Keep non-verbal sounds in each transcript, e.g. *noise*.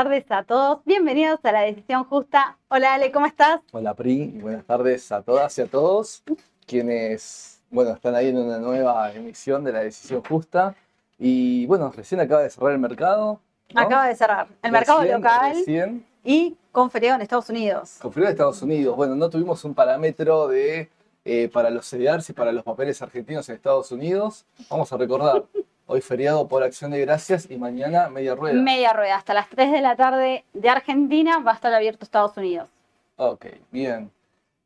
Buenas tardes a todos, bienvenidos a la decisión justa. Hola Ale, ¿cómo estás? Hola Pri, buenas tardes a todas y a todos quienes, bueno, están ahí en una nueva emisión de la decisión justa. Y bueno, recién acaba de cerrar el mercado. ¿no? Acaba de cerrar el mercado local Recién, y con feriado en Estados Unidos. con frío de Estados Unidos. Bueno, no tuvimos un parámetro de eh, para los CDRs y para los papeles argentinos en Estados Unidos. Vamos a recordar, hoy feriado por acción de gracias y mañana media rueda. Media rueda, hasta las 3 de la tarde de Argentina va a estar abierto Estados Unidos. Ok, bien.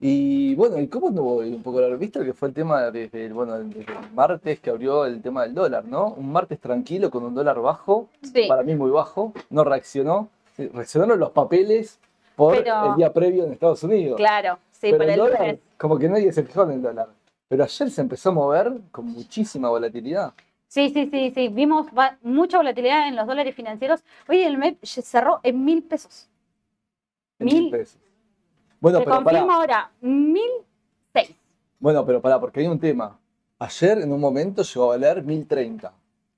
Y bueno, ¿y cómo anduvo un poco la revista? Que fue el tema desde el, bueno, desde el martes que abrió el tema del dólar, ¿no? Un martes tranquilo con un dólar bajo, Sí, para mí muy bajo, no reaccionó. Reaccionaron los papeles por Pero- el día previo en Estados Unidos. claro, sí, Pero para el el dólar, lunes. como que nadie se fijó en el dólar. Pero ayer se empezó a mover con muchísima volatilidad. Sí, sí, sí, sí, vimos mucha volatilidad en los dólares financieros. Hoy el MEP cerró en mil pesos. en Mil. pesos. Bueno, Te pero confirmo pará. ahora, mil seis. Bueno, pero pará, porque hay un tema. Ayer en un momento llegó a valer 1030.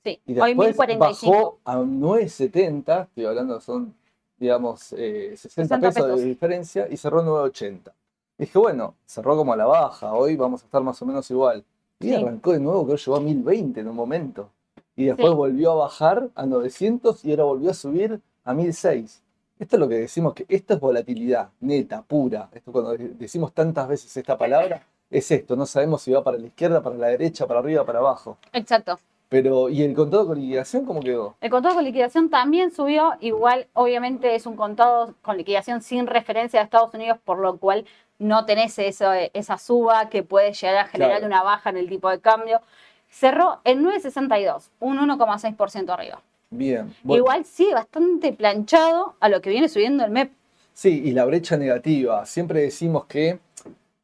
Sí, Y hoy mil después cuarenta y cinco. bajó a 9.70, estoy hablando, son, digamos, eh, 60, 60 pesos, pesos. de diferencia, y cerró 9.80. Dije, bueno, cerró como a la baja, hoy vamos a estar más o menos igual. Y Sí. arrancó de nuevo, creo que llegó a 1020 en un momento. Y después Sí. volvió a bajar a 900 y ahora volvió a subir a 1006. Esto es lo que decimos, que esto es volatilidad neta, pura. Esto cuando de- decimos tantas veces esta palabra, es esto, no sabemos si va para la izquierda, para la derecha, para arriba, para abajo. Exacto. Pero, ¿y el contado con liquidación cómo quedó? El contado con liquidación también subió, igual obviamente es un contado con liquidación sin referencia a Estados Unidos, por lo cual no tenés eso, esa suba que puede llegar a generar Claro. una baja en el tipo de cambio. Cerró en 9.62, un 1,6% arriba. Bien. Bueno, Igual sigue bastante planchado a lo que viene subiendo el MEP. Sí, y la brecha negativa. Siempre decimos que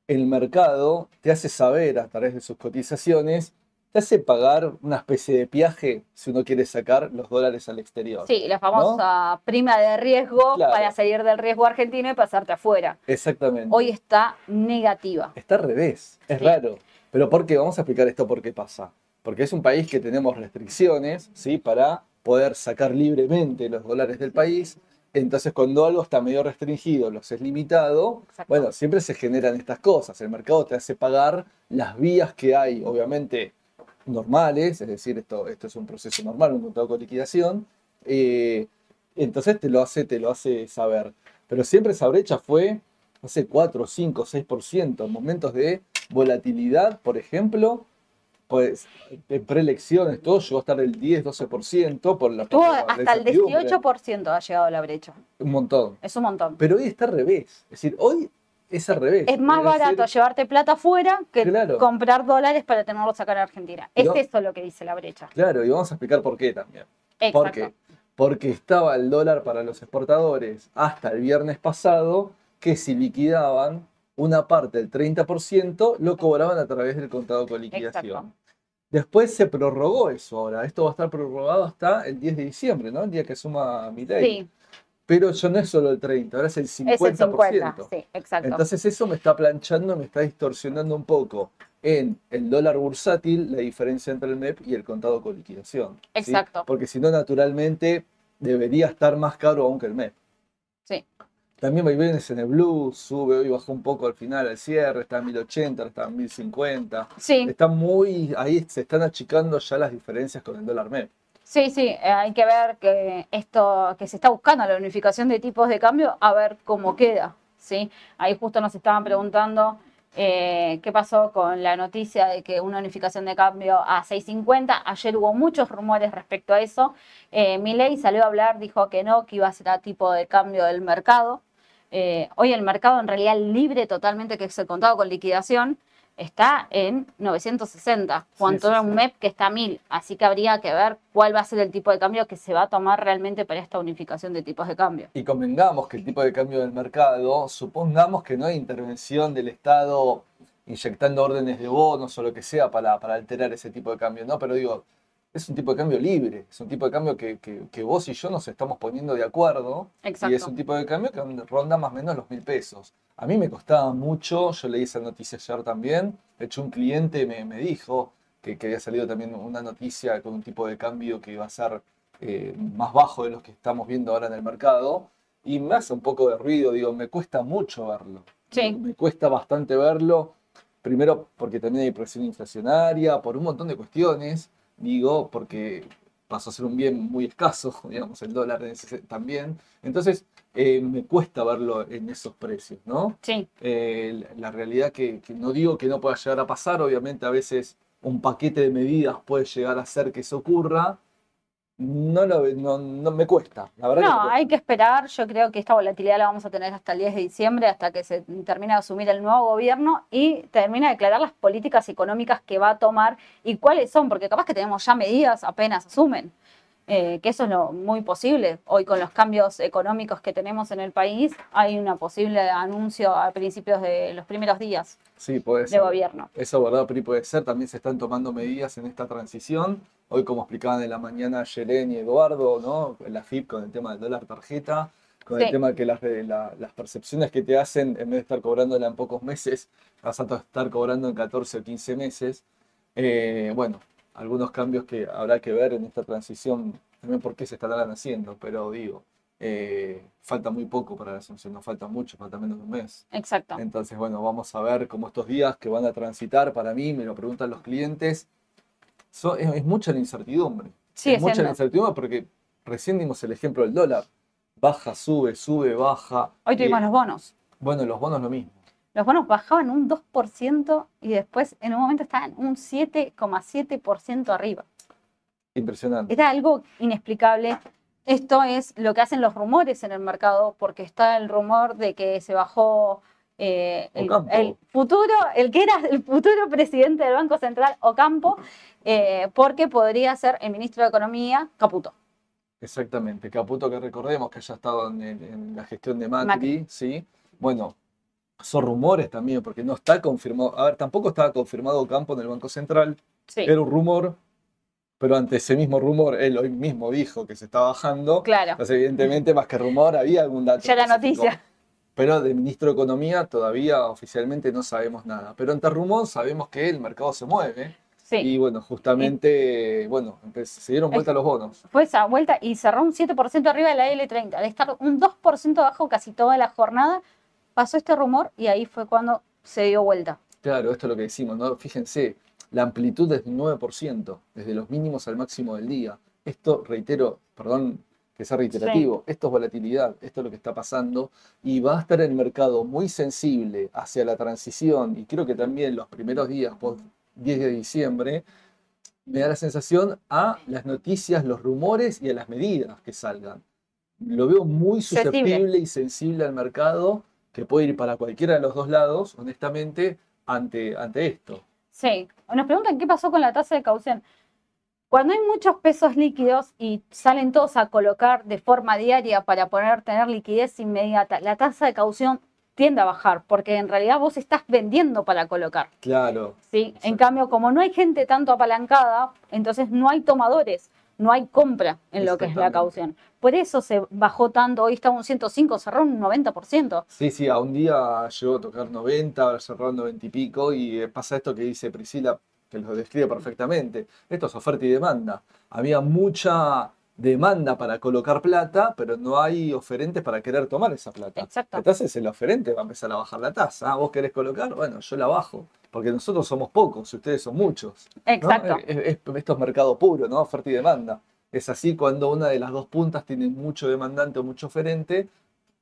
el mercado te hace saber a través de sus cotizaciones, te hace pagar una especie de viaje si uno quiere sacar los dólares al exterior. Sí, la famosa prima de riesgo Claro. para salir del riesgo argentino y pasarte afuera. Exactamente. Hoy está negativa. Está al revés, es Sí. raro. Pero ¿por qué? Vamos a explicar esto por qué pasa. Porque es un país que tenemos restricciones, ¿sí? Para poder sacar libremente los dólares del país. Entonces, cuando algo está medio restringido, los es limitado, bueno, siempre se generan estas cosas. El mercado te hace pagar las vías que hay, obviamente, normales, es decir, esto, esto es un proceso normal, un contrato con liquidación. eh, entonces te lo hace, te lo hace saber. Pero siempre esa brecha fue, no sé, 4, 5, 6%. En momentos de volatilidad, por ejemplo, pues en preelecciones, todo llegó a estar el 10, 12% por la, Estuvo hasta el incertidumbre. 18% ha llegado la brecha. Un montón. Es un montón. Pero hoy está al revés. Es decir, hoy es al revés. Es más barato llevarte plata afuera que Claro. comprar dólares para tenerlos acá en Argentina. Es No. eso lo que dice la brecha. Claro, y vamos a explicar por qué también. Exacto. ¿Por qué? Porque estaba el dólar para los exportadores hasta el viernes pasado, que si liquidaban una parte del 30%, lo cobraban a través del contado con liquidación. Exacto. Después se prorrogó eso ahora. Esto va a estar prorrogado hasta el 10 de diciembre, ¿no? El día que suma mi ley. Sí, Pero ya no es solo el 30, ahora es el 50%. es el 50. Sí, exacto. Entonces eso me está planchando, me está distorsionando un poco en el dólar bursátil la diferencia entre el MEP y el contado con liquidación. ¿sí? Exacto. Porque si no, naturalmente debería estar más caro aún que el MEP. Sí. También vaivenes en el blue, sube, hoy bajó un poco al final, al cierre, está en 1080, está en 1050. Sí, Está muy, ahí se están achicando ya las diferencias con el dólar MEP. Sí, sí. eh, Hay que ver que esto, que se está buscando la unificación de tipos de cambio, a ver cómo queda. ¿sí? Ahí justo nos estaban preguntando eh, qué pasó con la noticia de que una unificación de cambio a 6.50. Ayer hubo muchos rumores respecto a eso. Eh, Milei salió a hablar, dijo que no, que iba a ser a tipo de cambio del mercado. Eh, hoy el mercado en realidad libre totalmente, que es el contado con liquidación, está en 960, cuanto sí, a sí. un MEP que está a 1000. Así que habría que ver cuál va a ser el tipo de cambio que se va a tomar realmente para esta unificación de tipos de cambio. Y convengamos que el tipo de cambio del mercado, supongamos que no hay intervención del Estado inyectando órdenes de bonos o lo que sea para, para alterar ese tipo de cambio, ¿no? Pero digo, es un tipo de cambio libre, es un tipo de cambio que, que- que vos y yo nos estamos poniendo de acuerdo y es Exacto. un tipo de cambio que ronda más o menos los mil pesos. A mí me costaba mucho, yo leí esa noticia ayer también, de hecho un cliente me, me dijo que, que había salido también una noticia con un tipo de cambio que iba a ser eh, más bajo de los que estamos viendo ahora en el mercado y me hace un poco de ruido, digo, me cuesta mucho verlo. Sí. Me cuesta bastante verlo, primero porque también hay presión inflacionaria, por un montón de cuestiones, digo, porque pasó a ser un bien muy escaso, *laughs* digamos, el dólar también. Entonces, eh, me cuesta verlo en esos precios, ¿no? Sí, Eh, la realidad que, que no digo que no pueda llegar a pasar, obviamente a veces un paquete de medidas puede llegar a hacer que eso ocurra. No, lo, no, no me cuesta, la verdad no, hay que esperar. Yo creo que esta volatilidad la vamos a tener hasta el 10 de diciembre, hasta que se termine de asumir el nuevo gobierno y termine de declarar las políticas económicas que va a tomar y cuáles son, porque capaz que tenemos ya medidas apenas asumen. Eh, que eso es lo muy posible. Hoy con los cambios económicos que tenemos en el país, hay una posible anuncio a principios de los primeros días Sí, puede de ser. gobierno. Eso, ¿verdad, Pri? Puede ser. También se están tomando medidas en esta transición. Hoy, como explicaban en la mañana Yelén y Eduardo, ¿no? La FIP con el tema del dólar tarjeta, con el tema que las, la- las percepciones que te hacen, en vez de estar cobrándola en pocos meses, vas a estar cobrando en 14 o 15 meses. Eh, bueno, algunos cambios que habrá que ver en esta transición, también por qué se estarán haciendo, pero digo, eh, falta muy poco para la asunción, no falta mucho, falta menos de un mes. Exacto. Entonces, bueno, vamos a ver cómo estos días que van a transitar, para mí, me lo preguntan los clientes, so- es, es mucha la incertidumbre. Sigue es mucha la incertidumbre porque recién dimos el ejemplo del dólar. Baja, sube, sube, baja. Hoy tuvimos Y, los bonos. Bueno, los bonos lo mismo. Los bonos bajaban un 2% y después en un momento estaban un 7,7% arriba. Impresionante. Era algo inexplicable. Esto es lo que hacen los rumores en el mercado, porque está el rumor de que se bajó eh, el, futuro, el que era el futuro presidente del Banco Central, Ocampo, eh, porque podría ser el ministro de Economía, Caputo. Exactamente. Caputo, que recordemos que haya estado en, en- en la gestión de Macri, Macri. ¿sí? Bueno, son rumores también, porque no está confirmado. A ver, tampoco estaba confirmado Campo en el Banco Central. Sí, Era un rumor, pero ante ese mismo rumor, él hoy mismo dijo que se está bajando. claro. Entonces, evidentemente, más que rumor, había algún dato. Ya específico. noticia. Pero del ministro de Economía todavía oficialmente no sabemos nada. Pero ante rumor sabemos que el mercado se mueve. Sí. Y bueno, justamente, bueno, empe- se dieron vuelta los bonos. Fue esa vuelta y cerró un 7% arriba de la L30. De estar un 2% abajo casi toda la jornada, pasó este rumor y ahí fue cuando se dio vuelta. Claro, esto es lo que decimos, ¿no? Fíjense, la amplitud es del 9%, desde los mínimos al máximo del día. Esto, reitero, perdón que sea reiterativo, esto es volatilidad, esto es lo que está pasando y va a estar el mercado muy sensible hacia la transición y creo que también los primeros días, post 10 de diciembre, me da la sensación a las noticias, los rumores y a las medidas que salgan. Lo veo muy Sensible. susceptible y sensible al mercado que puede ir para cualquiera de los dos lados, honestamente, ante, ante esto. Sí, nos preguntan qué pasó con la tasa de caución. Cuando hay muchos pesos líquidos y salen todos a colocar de forma diaria para poder tener liquidez inmediata, la tasa de caución tiende a bajar, porque en realidad vos estás vendiendo para colocar. Claro, ¿sí? En cambio, como no hay gente tanto apalancada, entonces no hay tomadores, no hay compra en lo que es la caución. Por eso se bajó tanto, hoy está un 105, cerró un 90%. sí, sí, a un día llegó a tocar 90, cerró 90 y pico, y eh, pasa esto que dice Priscila, que lo describe perfectamente. Esto es oferta y demanda. Había mucha demanda para colocar plata, pero no hay oferentes para querer tomar esa plata. Exacto. Entonces el oferente va a empezar a bajar la tasa. Ah, ¿Vos querés colocar? Bueno, yo la bajo, porque nosotros somos pocos y ustedes son muchos. ¿no? Exacto. Es- es- esto es mercado puro, ¿no? Oferta y demanda. Es así cuando una de las dos puntas tiene mucho demandante o mucho oferente,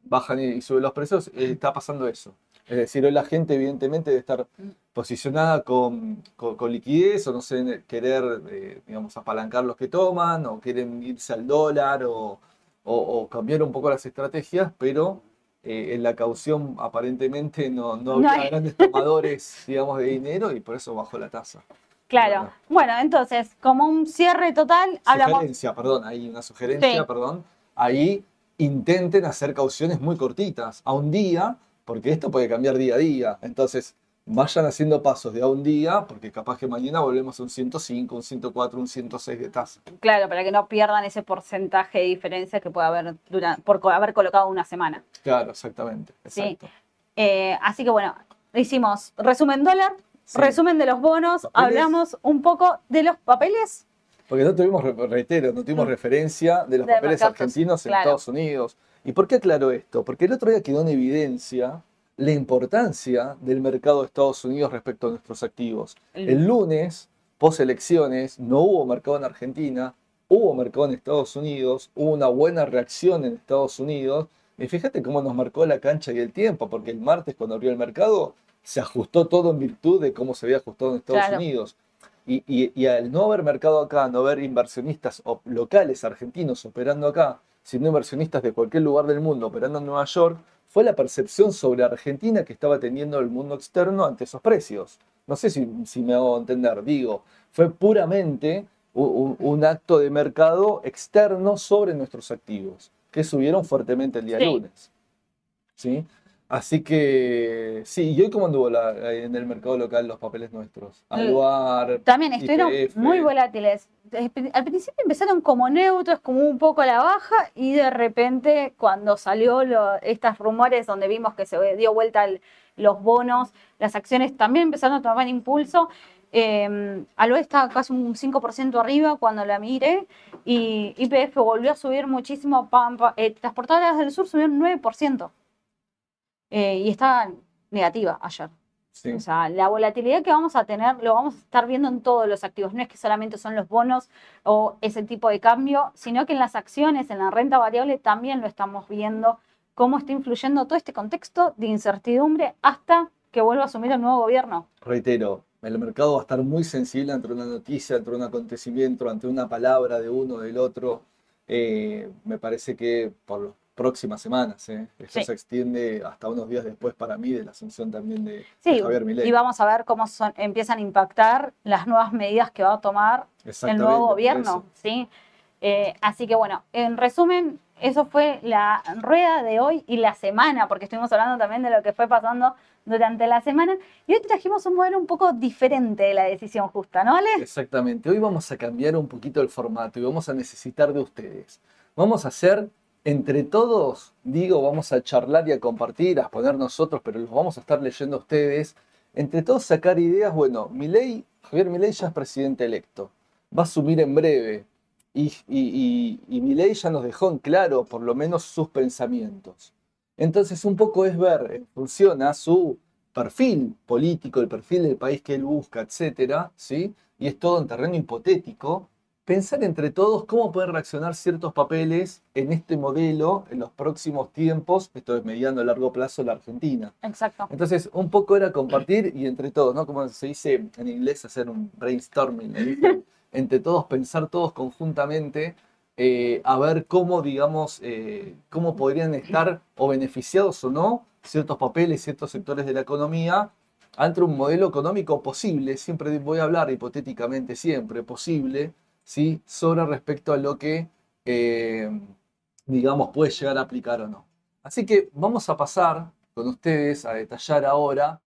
bajan y, y suben los precios, eh, está pasando eso. Es decir, hoy la gente evidentemente debe estar posicionada con, con- con liquidez o no sé, querer, eh, digamos, apalancar los que toman o quieren irse al dólar o, o- o cambiar un poco las estrategias, pero eh, en la caución aparentemente no, no había grandes tomadores, *laughs* digamos, de dinero y por eso bajó la tasa. Claro. Bueno. Bueno, entonces, como un cierre total, hablamos. Sugerencia, perdón, hay una sugerencia, Sí. perdón. Ahí intenten hacer cauciones muy cortitas, a un día, porque esto puede cambiar día a día. Entonces, vayan haciendo pasos de a un día, porque capaz que mañana volvemos a un 105, un 104, un 106 de tasa. Claro, para que no pierdan ese porcentaje de diferencia que puede haber durante, por haber colocado una semana. Claro, exactamente. Sí. Eh, así que bueno, hicimos resumen dólar, Sí. resumen de los bonos, Papeles. hablamos un poco de los papeles. Porque no tuvimos, re- reitero, no tuvimos Mm. referencia de los De papeles mercados, argentinos en claro. Estados Unidos. ¿Y por qué aclaro esto? Porque el otro día quedó en evidencia la importancia del mercado de Estados Unidos respecto a nuestros activos. El lunes, post elecciones, no hubo mercado en Argentina, hubo mercado en Estados Unidos, hubo una buena reacción en Estados Unidos. Y fíjate cómo nos marcó la cancha y el tiempo, porque el martes cuando abrió el mercado se ajustó todo en virtud de cómo se había ajustado en Estados Claro. Unidos. Y, y- y al no haber mercado acá, no haber inversionistas locales argentinos operando acá, sino inversionistas de cualquier lugar del mundo operando en Nueva York, fue la percepción sobre Argentina que estaba teniendo el mundo externo ante esos precios. No sé si, si me hago entender, digo, fue puramente un, un acto de mercado externo sobre nuestros activos, que subieron fuertemente el día Sí. lunes. ¿Sí? Así que, sí, ¿y hoy cómo anduvo la- en el mercado local los papeles nuestros? Aluar, También estuvieron muy volátiles. Al principio empezaron como neutros, como un poco a la baja, y de repente, cuando salió lo- estos rumores donde vimos que se dio vuelta el- los bonos, las acciones también empezaron a tomar impulso. Eh, Aloe está casi un 5% arriba cuando la miré, y IPF volvió a subir muchísimo. Pampa, eh, Transportadoras del Sur subieron 9%. Eh, y estaba negativa ayer. Sí. O sea, la volatilidad que vamos a tener lo vamos a estar viendo en todos los activos. No es que solamente son los bonos o ese tipo de cambio, sino que en las acciones, en la renta variable, también lo estamos viendo cómo está influyendo todo este contexto de incertidumbre hasta que vuelva a asumir el nuevo gobierno. Reitero, el mercado va a estar muy sensible ante una noticia, ante un acontecimiento, ante una palabra de uno o del otro. Eh, me parece que por las próximas semanas, ¿eh? esto Sí. se extiende hasta unos días después para mí de la asunción también de, de Sí, Javier Milei. y vamos a ver cómo son- empiezan a impactar las nuevas medidas que va a tomar el nuevo gobierno. ¿sí? Eh, así que bueno, en resumen, eso fue la rueda de hoy y la semana, porque estuvimos hablando también de lo que fue pasando durante la semana. Y hoy trajimos un modelo un poco diferente de la decisión justa, ¿no, Ale? Exactamente. Hoy vamos a cambiar un poquito el formato y vamos a necesitar de ustedes. Vamos a hacer entre todos, digo, vamos a charlar y a compartir, a poner nosotros, pero los vamos a estar leyendo ustedes. Entre todos sacar ideas, bueno, Milei, Javier Milei ya es presidente electo, va a asumir en breve y, y, Milei ya nos dejó en claro por lo menos sus pensamientos. Entonces un poco es ver en función a su perfil político, el perfil del país que él busca, etcétera, ¿sí? Y es todo en terreno hipotético, pensar entre todos cómo pueden reaccionar ciertos papeles en este modelo en los próximos tiempos, esto es mediano a largo plazo, la Argentina. Exacto. Entonces, un poco era compartir y entre todos, ¿no? Como se dice en inglés, hacer un brainstorming, *laughs* entre todos, pensar todos conjuntamente, eh, a ver cómo, digamos, eh, cómo podrían estar o beneficiados o no ciertos papeles, ciertos sectores de la economía ante un modelo económico posible, siempre voy a hablar hipotéticamente, siempre posible, ¿sí? sobre respecto a lo que, eh, digamos, puede llegar a aplicar o no. Así que vamos a pasar con ustedes a detallar ahora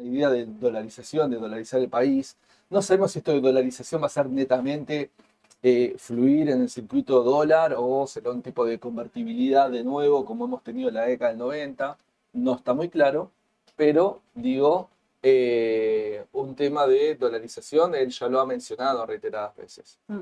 la idea de dolarización, de dolarizar el país. No sabemos si esto de dolarización va a ser netamente eh, fluir en el circuito dólar o será un tipo de convertibilidad de nuevo como hemos tenido en la década del 90. No está muy claro, pero digo, eh, un tema de dolarización, él ya lo ha mencionado reiteradas veces. Mm.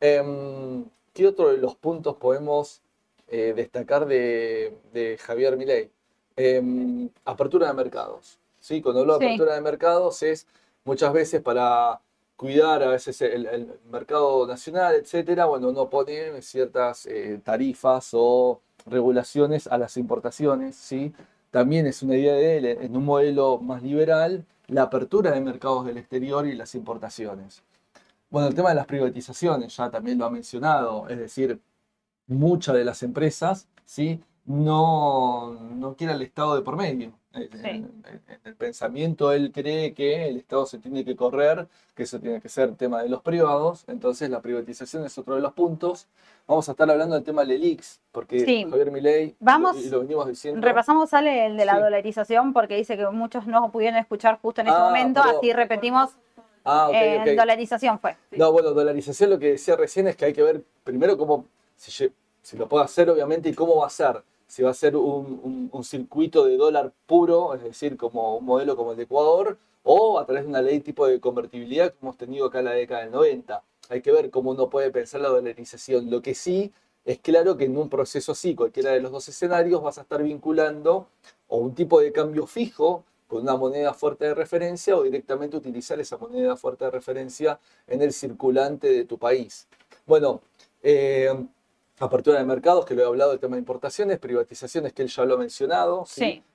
Em, ¿Qué otro de los puntos podemos eh, destacar de, de Javier Milei? Em, apertura de mercados. ¿Sí? Cuando hablo de Sí. apertura de mercados es muchas veces para cuidar a veces el, el mercado nacional, etcétera, bueno, uno pone ciertas eh, tarifas o regulaciones a las importaciones, ¿sí? También es una idea de él, en un modelo más liberal, la apertura de mercados del exterior y las importaciones. Bueno, el tema de las privatizaciones ya también lo ha mencionado, es decir, muchas de las empresas, ¿sí? No, no quieren el Estado de por medio. En, el pensamiento él cree que el Estado se tiene que correr, que eso tiene que ser tema de los privados, entonces la privatización es otro de los puntos. Vamos a estar hablando del tema del ELIX, porque Javier Milei, Vamos, y lo, venimos diciendo. Repasamos, sale el de la dolarización, porque dice que muchos no pudieron escuchar justo en ese ah, momento, así repetimos. Ah, eh, dolarización fue. No, bueno, dolarización lo que decía recién es que hay que ver primero cómo, si, si lo puede hacer obviamente, y cómo va a ser si va a ser un, circuito de dólar puro, es decir, como un modelo como el de Ecuador, o a través de una ley tipo de convertibilidad que hemos tenido acá en la década del 90. Hay que ver cómo uno puede pensar la dolarización. Lo que sí es claro que en un proceso así, cualquiera de los dos escenarios, vas a estar vinculando o un tipo de cambio fijo con una moneda fuerte de referencia o directamente utilizar esa moneda fuerte de referencia en el circulante de tu país. Bueno, eh, apertura de mercados, que lo he hablado del tema de importaciones, privatizaciones, que él ya lo ha mencionado,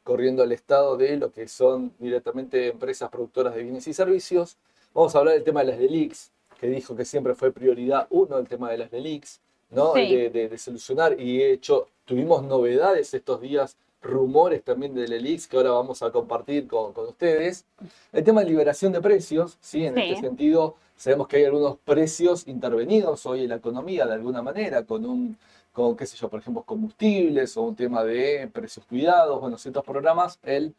corriendo al estado de lo que son directamente empresas productoras de bienes y servicios. Vamos a hablar del tema de las DELIX, que dijo que siempre fue prioridad uno el tema de las DELIX, ¿no? De, solucionar, y de hecho tuvimos novedades estos días, rumores también del ELIX que ahora vamos a compartir con, ustedes. El tema de liberación de precios, ¿sí? En este sentido Sabemos que hay algunos precios intervenidos hoy en la economía de alguna manera, con un, con, qué sé yo, por ejemplo, combustibles o un tema de precios cuidados, bueno, ciertos programas, él,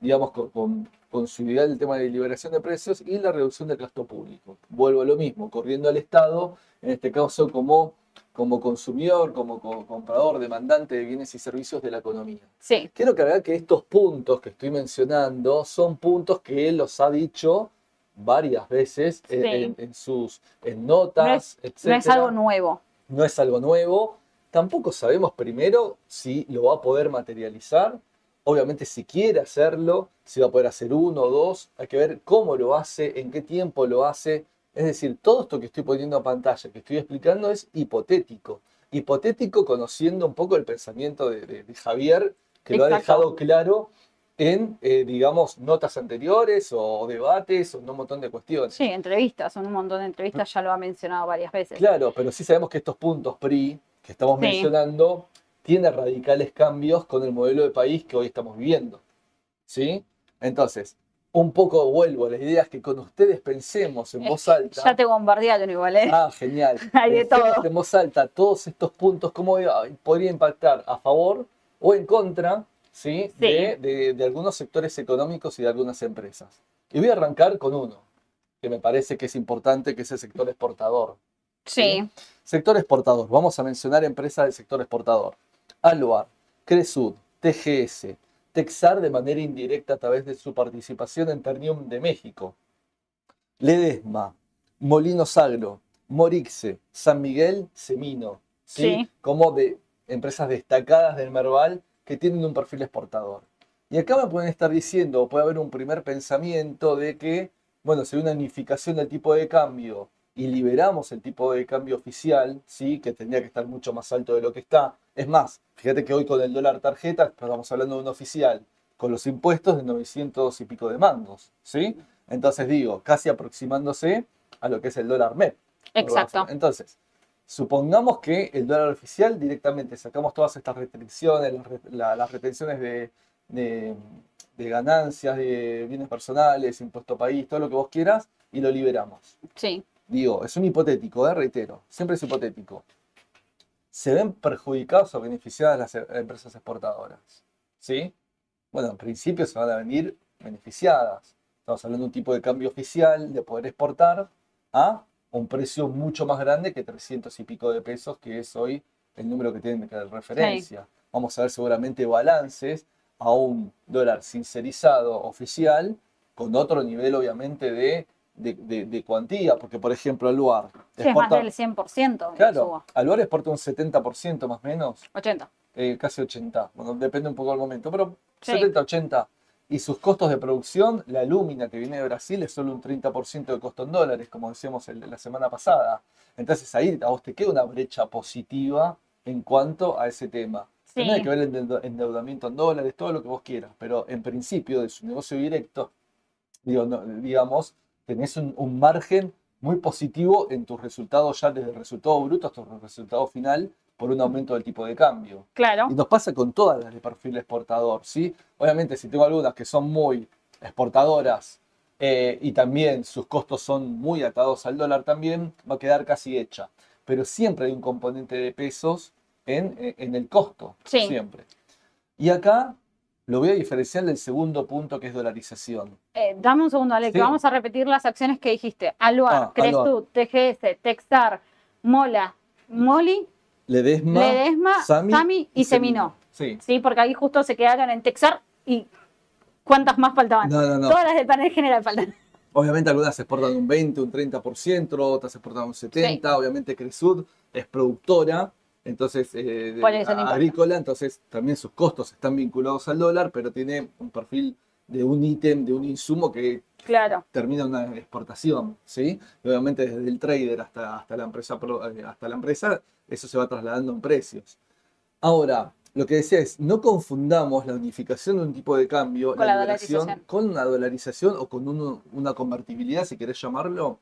digamos, con, con, su idea del tema de liberación de precios y la reducción del gasto público. Vuelvo a lo mismo, corriendo al Estado, en este caso como como consumidor, como, comprador, demandante de bienes y servicios de la economía. Sí. Quiero aclarar que estos puntos que estoy mencionando son puntos que él los ha dicho varias veces en, sus notas, no es, No es algo nuevo. No es algo nuevo. Tampoco sabemos primero si lo va a poder materializar. Obviamente si quiere hacerlo, si va a poder hacer uno o dos, hay que ver cómo lo hace, en qué tiempo lo hace. Es decir, todo esto que estoy poniendo a pantalla, que estoy explicando, es hipotético. Hipotético conociendo un poco el pensamiento de, Javier, que lo ha dejado claro en, eh, digamos, notas anteriores o debates o un montón de cuestiones. Sí, entrevistas, son un montón de entrevistas, ya lo ha mencionado varias veces. Claro, pero sí sabemos que estos puntos PRI que estamos mencionando tienen radicales cambios con el modelo de país que hoy estamos viviendo. ¿Sí? Entonces, un poco vuelvo a las ideas que con ustedes pensemos en voz alta. Ya te bombardearon igual, ¿eh? Ah, genial. *laughs* Hay de todo. En voz alta todos estos puntos, cómo podría impactar a favor o en contra ¿sí? De, algunos sectores económicos y de algunas empresas. Y voy a arrancar con uno, que me parece que es importante, que es el sector exportador. Sí. Sector exportador. Vamos a mencionar empresas del sector exportador. Aluar, Cresud, TGS, Texar de manera indirecta a través de su participación en Ternium de México. Ledesma, Molinos Agro, Morixe, San Miguel, Semino. ¿sí? Como de empresas destacadas del Merval que tienen un perfil exportador. Y acá me pueden estar diciendo, puede haber un primer pensamiento de que, bueno, si hay una unificación del tipo de cambio y liberamos el tipo de cambio oficial, ¿sí? que tendría que estar mucho más alto de lo que está. Es más, fíjate que hoy con el dólar tarjeta, estamos hablando de un oficial, con los impuestos de 900 y pico de mangos, ¿sí? Entonces digo, casi aproximándose a lo que es el dólar MEP. Exacto. Entonces, Supongamos que el dólar oficial directamente sacamos todas estas restricciones, las, retenciones de, ganancias, de bienes personales, impuesto país, todo lo que vos quieras, y lo liberamos. Sí. Digo, es un hipotético, ¿eh? reitero, siempre es hipotético. ¿Se ven perjudicadas o beneficiadas las e-, empresas exportadoras? ¿Sí? Bueno, en principio se van a venir beneficiadas. Estamos hablando de un tipo de cambio oficial de poder exportar a un precio mucho más grande que 300 y pico de pesos, que es hoy el número que tienen de referencia. Vamos a ver seguramente balances a un dólar sincerizado oficial con otro nivel obviamente de, de, cuantía, porque por ejemplo Aluar... Sí, exporta, es más del 100%. Claro, Aluar exporta un 70% más o menos. 80. Eh, casi 80, bueno, depende un poco del momento, pero 70, 80 y sus costos de producción, la lúmina que viene de Brasil es solo un 30% de costo en dólares, como decíamos la semana pasada. Entonces ahí a vos te queda una brecha positiva en cuanto a ese tema. Sí. Tendría que ver el endeu- endeudamiento en dólares, todo lo que vos quieras, pero en principio de su negocio directo, digo, no- digamos, tenés un, un margen muy positivo en tus resultados ya desde el resultado bruto hasta el resultado final por un aumento del tipo de cambio. Claro. Y nos pasa con todas las de perfil exportador, ¿sí? Obviamente, si tengo algunas que son muy exportadoras eh, y también sus costos son muy atados al dólar también, va a quedar casi hecha. Pero siempre hay un componente de pesos en, eh, en el costo, Sí. siempre. Y acá lo voy a diferenciar del segundo punto que es dolarización. Eh, dame un segundo, Ale, que Sí. vamos a repetir las acciones que dijiste. Aluar, Ah, Crestud, TGS, Texar, Mola, Moli, Ledesma, Ledesma, Sami Sami, y Seminó. Sí. Sí, porque ahí justo se quedaron en Texar y ¿cuántas más faltaban? No, no, no. Todas las del panel general faltan. Obviamente algunas se exportan un 20, un 30%, otras se exportan un 70%. Obviamente Cresud es productora, entonces eh, agrícola, entonces también sus costos están vinculados al dólar, pero tiene un perfil de un ítem, de un insumo que Claro, termina en una exportación, ¿sí? Y obviamente desde el trader hasta, hasta, la empresa, eh, hasta la empresa, eso se va trasladando en precios. Ahora, lo que decía es, no confundamos la unificación de un tipo de cambio, Con la liberación, dolarización. con una dolarización o con una convertibilidad, si querés llamarlo,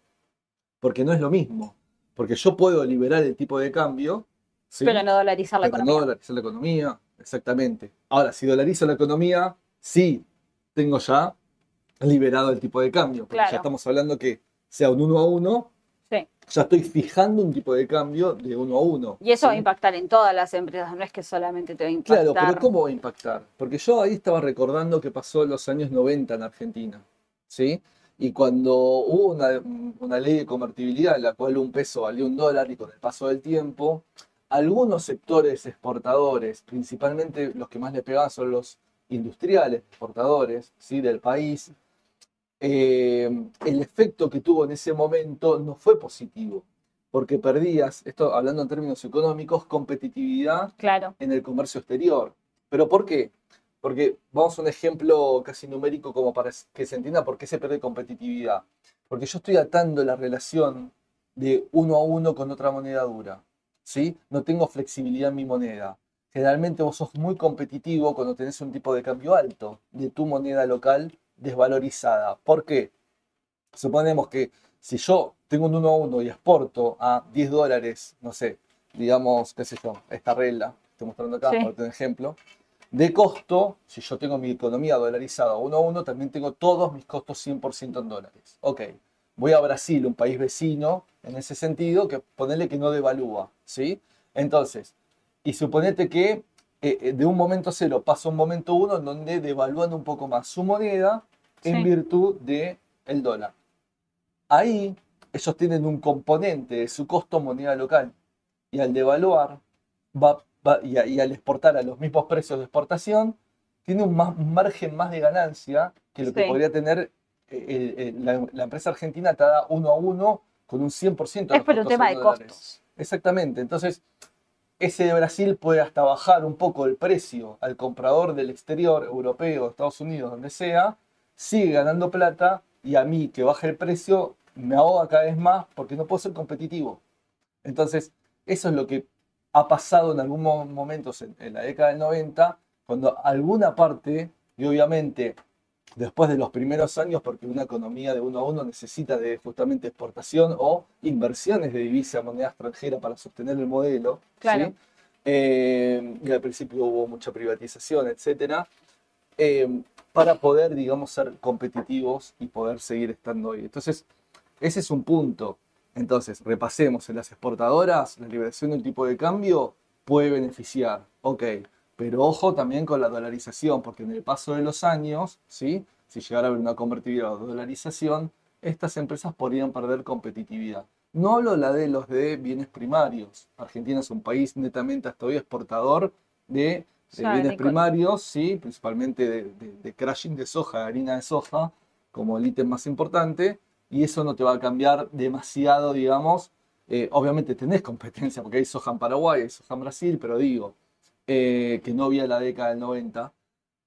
porque no es lo mismo. Porque yo puedo liberar el tipo de cambio, ¿sí? pero no dolarizar la Pero no economía. dolarizar la economía, exactamente. Ahora, si dolarizo la economía, sí, tengo ya liberado el tipo de cambio. Porque Claro. ya estamos hablando que sea un uno a uno, Sí. ya estoy fijando un tipo de cambio de uno a uno. Y eso va a impactar en todas las empresas, no es que solamente te va a impactar. Claro, pero ¿cómo va a impactar? Porque yo ahí estaba recordando que pasó en los años 90 en Argentina, ¿sí? Y cuando hubo una, una ley de convertibilidad en la cual un peso valía un dólar y con el paso del tiempo, algunos sectores exportadores, principalmente los que más le pegaban son los industriales exportadores ¿sí? del país, eh, el efecto que tuvo en ese momento no fue positivo, porque perdías, esto hablando en términos económicos, competitividad Claro, en el comercio exterior. ¿Pero por qué? Porque vamos a un ejemplo casi numérico como para que se entienda por qué se pierde competitividad. Porque yo estoy atando la relación de uno a uno con otra moneda dura. ¿sí? No tengo flexibilidad en mi moneda. Generalmente vos sos muy competitivo cuando tenés un tipo de cambio alto de tu moneda local desvalorizada. ¿Por qué? Suponemos que si yo tengo un 1 a 1 y exporto a 10 dólares, no sé, digamos, qué sé yo, esta regla, estoy mostrando acá, Sí. por un ejemplo, de costo, si yo tengo mi economía dolarizada 1 a 1, también tengo todos mis costos 100% en dólares. Ok, voy a Brasil, un país vecino, en ese sentido, que ponerle que no devalúa, ¿sí? Entonces, y suponete que eh, eh, de un momento cero pasa a un momento uno en donde devalúan un poco más su moneda en Sí. virtud del el dólar. Ahí ellos tienen un componente de su costo moneda local y al devaluar va, va- y, a- y al exportar a los mismos precios de exportación, tiene un, más- un margen más de ganancia que lo que podría tener eh, el- el- la, la empresa argentina te da uno a uno con un 100% de es por un tema de dólares. costos. Exactamente. Entonces, ese de Brasil puede hasta bajar un poco el precio al comprador del exterior, europeo, Estados Unidos, donde sea, sigue ganando plata y a mí que baja el precio me ahoga cada vez más porque no puedo ser competitivo. Entonces, eso es lo que ha pasado en algunos momentos en, en la década del 90, cuando alguna parte, y obviamente después de los primeros años, porque una economía de uno a uno necesita de justamente exportación o inversiones de divisa moneda extranjera para sostener el modelo. ¿sí? Claro. Eh, y al principio hubo mucha privatización, etcétera, eh, para poder, digamos, ser competitivos y poder seguir estando hoy. Entonces, ese es un punto. Entonces, repasemos, en las exportadoras, la liberación de un tipo de cambio puede beneficiar, ok, pero ojo también con la dolarización, porque en el paso de los años, ¿sí? si llegara a haber una convertibilidad o dolarización, estas empresas podrían perder competitividad. No hablo la de los de bienes primarios. Argentina es un país netamente hasta hoy exportador de, bienes primarios, ¿sí? principalmente de, de, de crushing de soja, de harina de soja, como el ítem más importante, y eso no te va a cambiar demasiado, digamos. Eh, obviamente tenés competencia, porque hay soja en Paraguay, hay soja en Brasil, pero digo, eh, que no había la década del 90,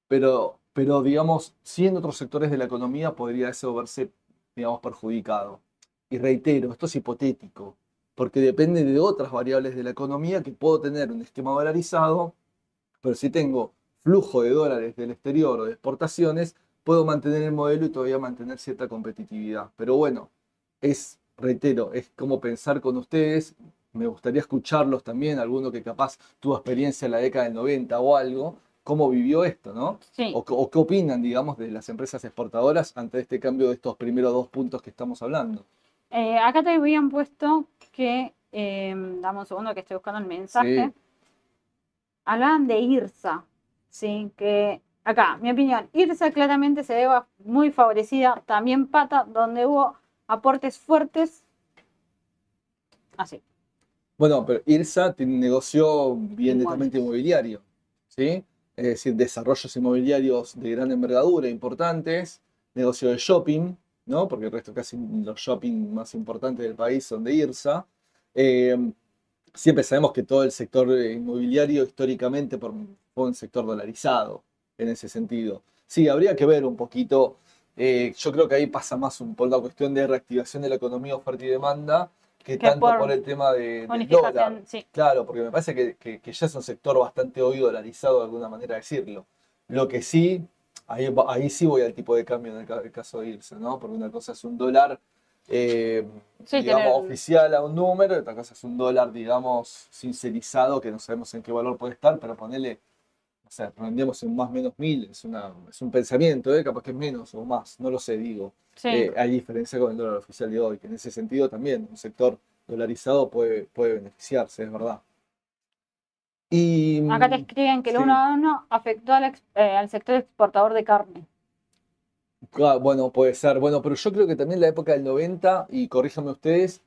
pero, pero digamos, sí en otros sectores de la economía podría eso verse, digamos, perjudicado. Y reitero, esto es hipotético, porque depende de otras variables de la economía que puedo tener un esquema dolarizado Pero si tengo flujo de dólares del exterior o de exportaciones, puedo mantener el modelo y todavía mantener cierta competitividad. Pero bueno, es, reitero, es como pensar con ustedes. Me gustaría escucharlos también, alguno que capaz tuvo experiencia en la década del 90 o algo, cómo vivió esto, ¿no? Sí. O, o qué opinan, digamos, de las empresas exportadoras ante este cambio de estos primeros dos puntos que estamos hablando. Eh, acá te habían puesto que, eh, dame un segundo que estoy buscando el mensaje. Sí. Hablaban de IRSA, ¿sí? Que acá, mi opinión, IRSA claramente se ve ba- muy favorecida. También Pata, donde hubo aportes fuertes. Así. Bueno, pero IRSA tiene un negocio bien netamente inmobiliario, ¿sí? Es decir, desarrollos inmobiliarios de gran envergadura, importantes, negocio de shopping, ¿no? Porque el resto casi los shopping más importantes del país son de IRSA. Eh, siempre sabemos que todo el sector eh, inmobiliario históricamente por- fue un sector dolarizado en ese sentido. Sí, habría que ver un poquito, eh, yo creo que ahí pasa más un, por la cuestión de reactivación de la economía, oferta y demanda, que Que tanto por por el tema de, del dólar. Sí. Claro, porque me parece que, que- que ya es un sector bastante hoy dolarizado de alguna manera decirlo. Lo que sí, ahí, ahí sí voy al tipo de cambio en el, ca- el caso de irse, ¿no? Porque una cosa es un dólar, eh, Sí, digamos, tener- oficial a un número, y otra cosa es un dólar, digamos, sincerizado, que no sabemos en qué valor puede estar, pero ponele, o sea, rendemos en más o menos mil, es, una, es un pensamiento, ¿eh? Capaz que es menos o más, no lo sé, digo. Sí. Eh, hay diferencia con el dólar oficial de hoy, que en ese sentido también un sector dolarizado puede, puede beneficiarse, es verdad. Y, Acá te escriben que el sí. 1 a 1 afectó al, eh, al sector exportador de carne. Ah, Bueno, puede ser. Bueno, pero yo creo que también la época del 90, y corríjanme ustedes,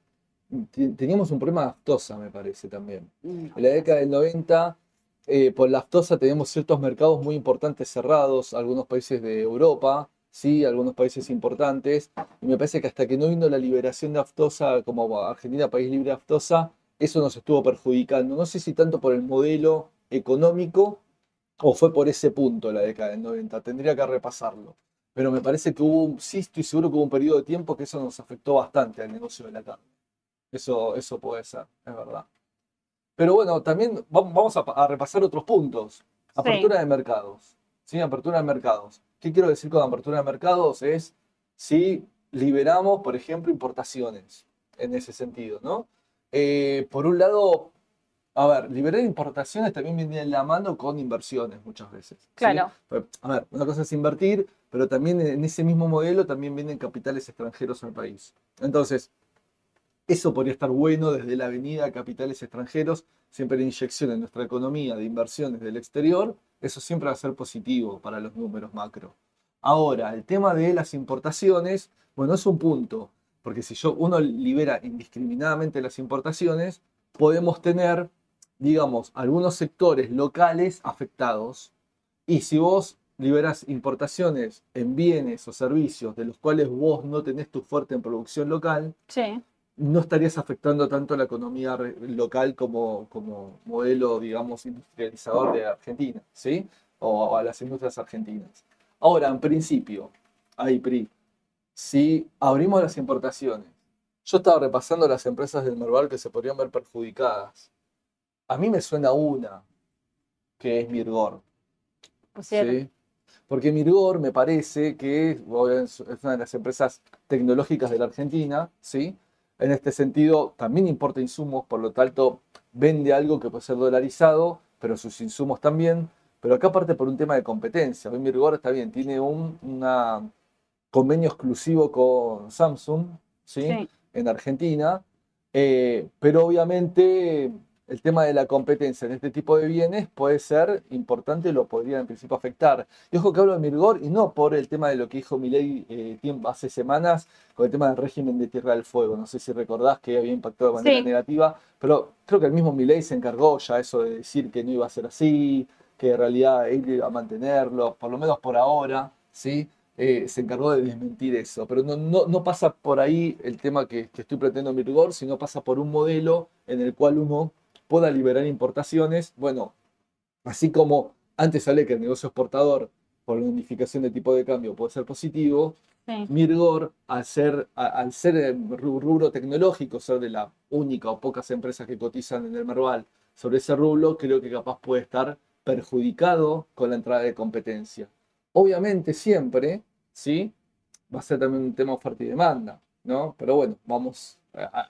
te- teníamos un problema de aftosa, me parece también. En la década del 90, eh, por la aftosa teníamos ciertos mercados muy importantes cerrados, algunos países de Europa, sí, algunos países importantes, y me parece que hasta que no vino la liberación de aftosa como Argentina, país libre de aftosa, eso nos estuvo perjudicando. No sé si tanto por el modelo económico o fue por ese punto la década del 90, tendría que repasarlo. Pero me parece que hubo, sí estoy seguro que hubo un periodo de tiempo que eso nos afectó bastante al negocio de la carne. Eso, eso puede ser, es verdad. Pero bueno, también va- vamos a, a repasar otros puntos. Apertura de mercados. ¿sí? Apertura de mercados. ¿Qué quiero decir con apertura de mercados? Es si liberamos, por ejemplo, importaciones en ese sentido, ¿no? Eh, por un lado, a ver, liberar importaciones también viene de la mano con inversiones muchas veces. ¿sí? Claro. A ver, una cosa es invertir, pero también en ese mismo modelo también vienen capitales extranjeros al país. Entonces, eso podría estar bueno desde la avenida de capitales extranjeros, siempre la inyección en nuestra economía de inversiones del exterior, eso siempre va a ser positivo para los números macro. Ahora, el tema de las importaciones, bueno, es un punto, porque si yo, uno libera indiscriminadamente las importaciones, podemos tener, digamos, algunos sectores locales afectados, y si vos liberas importaciones en bienes o servicios de los cuales vos no tenés tu fuerte en producción local, Sí. No estarías afectando tanto a la economía local como, como modelo, digamos, industrializador de Argentina, ¿sí? O a las industrias argentinas. Ahora, en principio, ahí, PRI, si abrimos las importaciones, yo estaba repasando las empresas del Merval que se podrían ver perjudicadas. A mí me suena una, que es Mirgor. Sí. Porque Mirgor me parece que es una de las empresas tecnológicas de la Argentina, ¿sí? En este sentido, también importa insumos, por lo tanto, vende algo que puede ser dolarizado, pero sus insumos también. Pero acá parte por un tema de competencia. Hoy Mirgor está bien, tiene un una convenio exclusivo con Samsung, ¿sí? Sí. En Argentina, eh, pero obviamente el tema de la competencia en este tipo de bienes puede ser importante y lo podría en principio afectar. Y ojo que hablo de Mirgor y no por el tema de lo que dijo Milei eh, hace semanas con el tema del régimen de Tierra del Fuego. No sé si recordás que había impactado de manera Sí. negativa, pero creo que el mismo Milei se encargó ya eso de decir que no iba a ser así, que en realidad él iba a mantenerlo, por lo menos por ahora, ¿sí? Eh, se encargó de desmentir eso. Pero no, no, no pasa por ahí el tema que, que estoy pretendiendo Mirgor, sino pasa por un modelo en el cual uno pueda liberar importaciones. Bueno, así como antes hablé que el negocio exportador por la unificación de tipo de cambio puede ser positivo, Sí. Mirgor, al ser, a- al ser ru- rubro tecnológico, ser de la única o pocas empresas que cotizan en el Merval sobre ese rubro, creo que capaz puede estar perjudicado con la entrada de competencia. Obviamente siempre, ¿sí? Va a ser también un tema oferta y demanda, ¿no? Pero bueno, vamos,